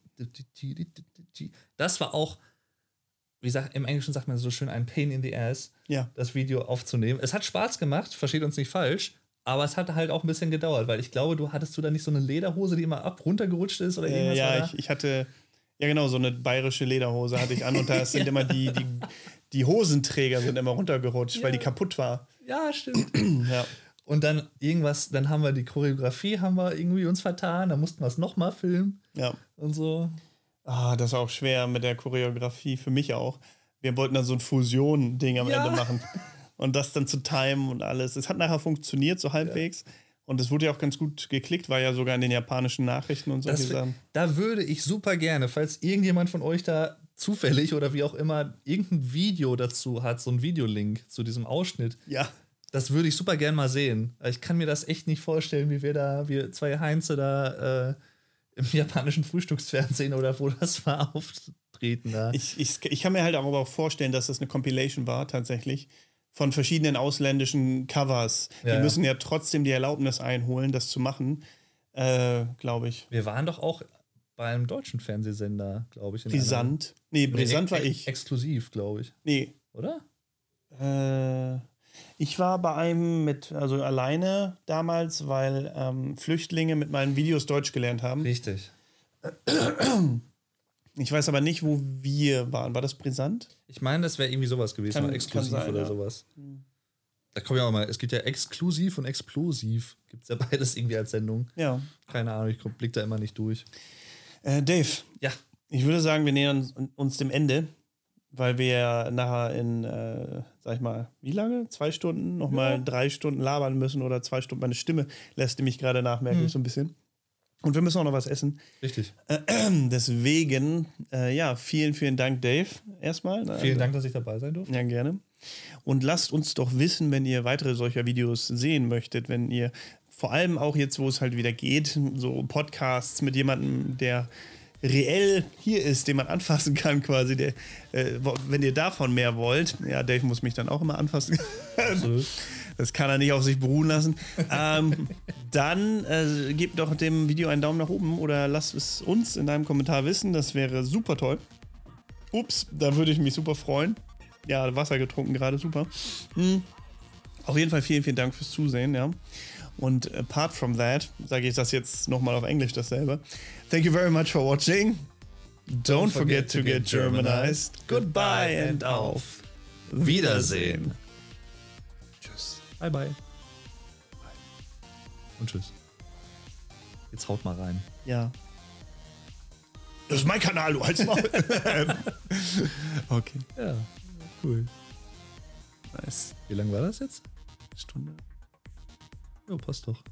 Das war auch, wie sagt, im Englischen sagt man so schön, ein Pain in the Ass, Ja. das Video aufzunehmen. Es hat Spaß gemacht, versteht uns nicht falsch, aber es hat halt auch ein bisschen gedauert, weil ich glaube, du hattest du da nicht so eine Lederhose, die immer ab runtergerutscht ist oder Äh, irgendwas? war ja, ich, ich hatte, ja genau, so eine bayerische Lederhose hatte ich an und da sind immer die, die, die Hosenträger sind immer runtergerutscht, weil die kaputt war. ja, stimmt. Ja. Und dann irgendwas, dann haben wir die Choreografie, haben wir irgendwie uns vertan, dann mussten wir es nochmal filmen Ja. und so. Ah, das war auch schwer mit der Choreografie, für mich auch. Wir wollten dann so ein Fusion-Ding am Ja. Ende machen. Und das dann zu timen und alles. Es hat nachher funktioniert, so halbwegs. Und es wurde ja auch ganz gut geklickt, war ja sogar in den japanischen Nachrichten und solche Das, Sachen. da würde ich super gerne, falls irgendjemand von euch da zufällig oder wie auch immer irgendein Video dazu hat, so ein Videolink zu diesem Ausschnitt, Ja. das würde ich super gern mal sehen. Ich kann mir das echt nicht vorstellen, wie wir da, wir zwei Heinze da äh, im japanischen Frühstücksfernsehen oder wo das war, auftreten da. Ich, ich, ich kann mir halt aber auch vorstellen, dass das eine Compilation war, tatsächlich. Von verschiedenen ausländischen Covers. Ja, die ja. müssen ja trotzdem die Erlaubnis einholen, das zu machen. Äh, Glaube ich. wir waren doch auch bei einem deutschen Fernsehsender, glaube ich. einer- Brisant. Nee, Brisant war ich. Exklusiv, glaube ich. Nee. Oder? Äh, ich war bei einem mit, also alleine damals, weil ähm, Flüchtlinge mit meinen Videos Deutsch gelernt haben. Richtig. Ich weiß aber nicht, wo wir waren. War das brisant? Ich meine, das wäre irgendwie sowas gewesen, Kann- exklusiv sein, oder ja. sowas. Da kommen ja auch mal, es gibt ja exklusiv und explosiv. Gibt es ja beides irgendwie als Sendung. Ja. Keine Ahnung, ich blick da immer nicht durch. Äh, Dave, Ja, Ich würde sagen, wir nähern uns dem Ende, weil wir nachher in, äh, sag ich mal, wie lange? Zwei Stunden, nochmal ja. drei Stunden labern müssen oder zwei Stunden. Meine Stimme lässt nämlich gerade nachmerken, hm. so ein bisschen. Und wir müssen auch noch was essen. Richtig. Äh, äh, deswegen, äh, ja, vielen, vielen Dank, Dave, erstmal. Vielen Dank, dass ich dabei sein durfte. Ja, gerne. Und lasst uns doch wissen, wenn ihr weitere solcher Videos sehen möchtet, wenn ihr vor allem auch jetzt, wo es halt wieder geht, so Podcasts mit jemandem, der reell hier ist, den man anfassen kann, quasi. Der, äh, wenn ihr davon mehr wollt, ja, Dave muss mich dann auch immer anfassen. Das kann er nicht auf sich beruhen lassen. ähm, dann äh, gebt doch dem Video einen Daumen nach oben oder lasst es uns in deinem Kommentar wissen. Das wäre super toll. Ups, da würde ich mich super freuen. Ja, Wasser getrunken gerade, super. Hm. Auf jeden Fall vielen, vielen Dank fürs Zusehen, ja. Und apart from that, sage ich das jetzt nochmal auf Englisch dasselbe. Thank you very much for watching. Don't, Don't forget, forget, to get Germanized. Goodbye and auf Wiedersehen. Tschüss. Bye bye. Und tschüss. Jetzt haut mal rein. Ja. Das ist mein Kanal, du halt's mal. okay. Ja, cool. Nice. Wie lange war das jetzt? Stunde. Ja, passt doch.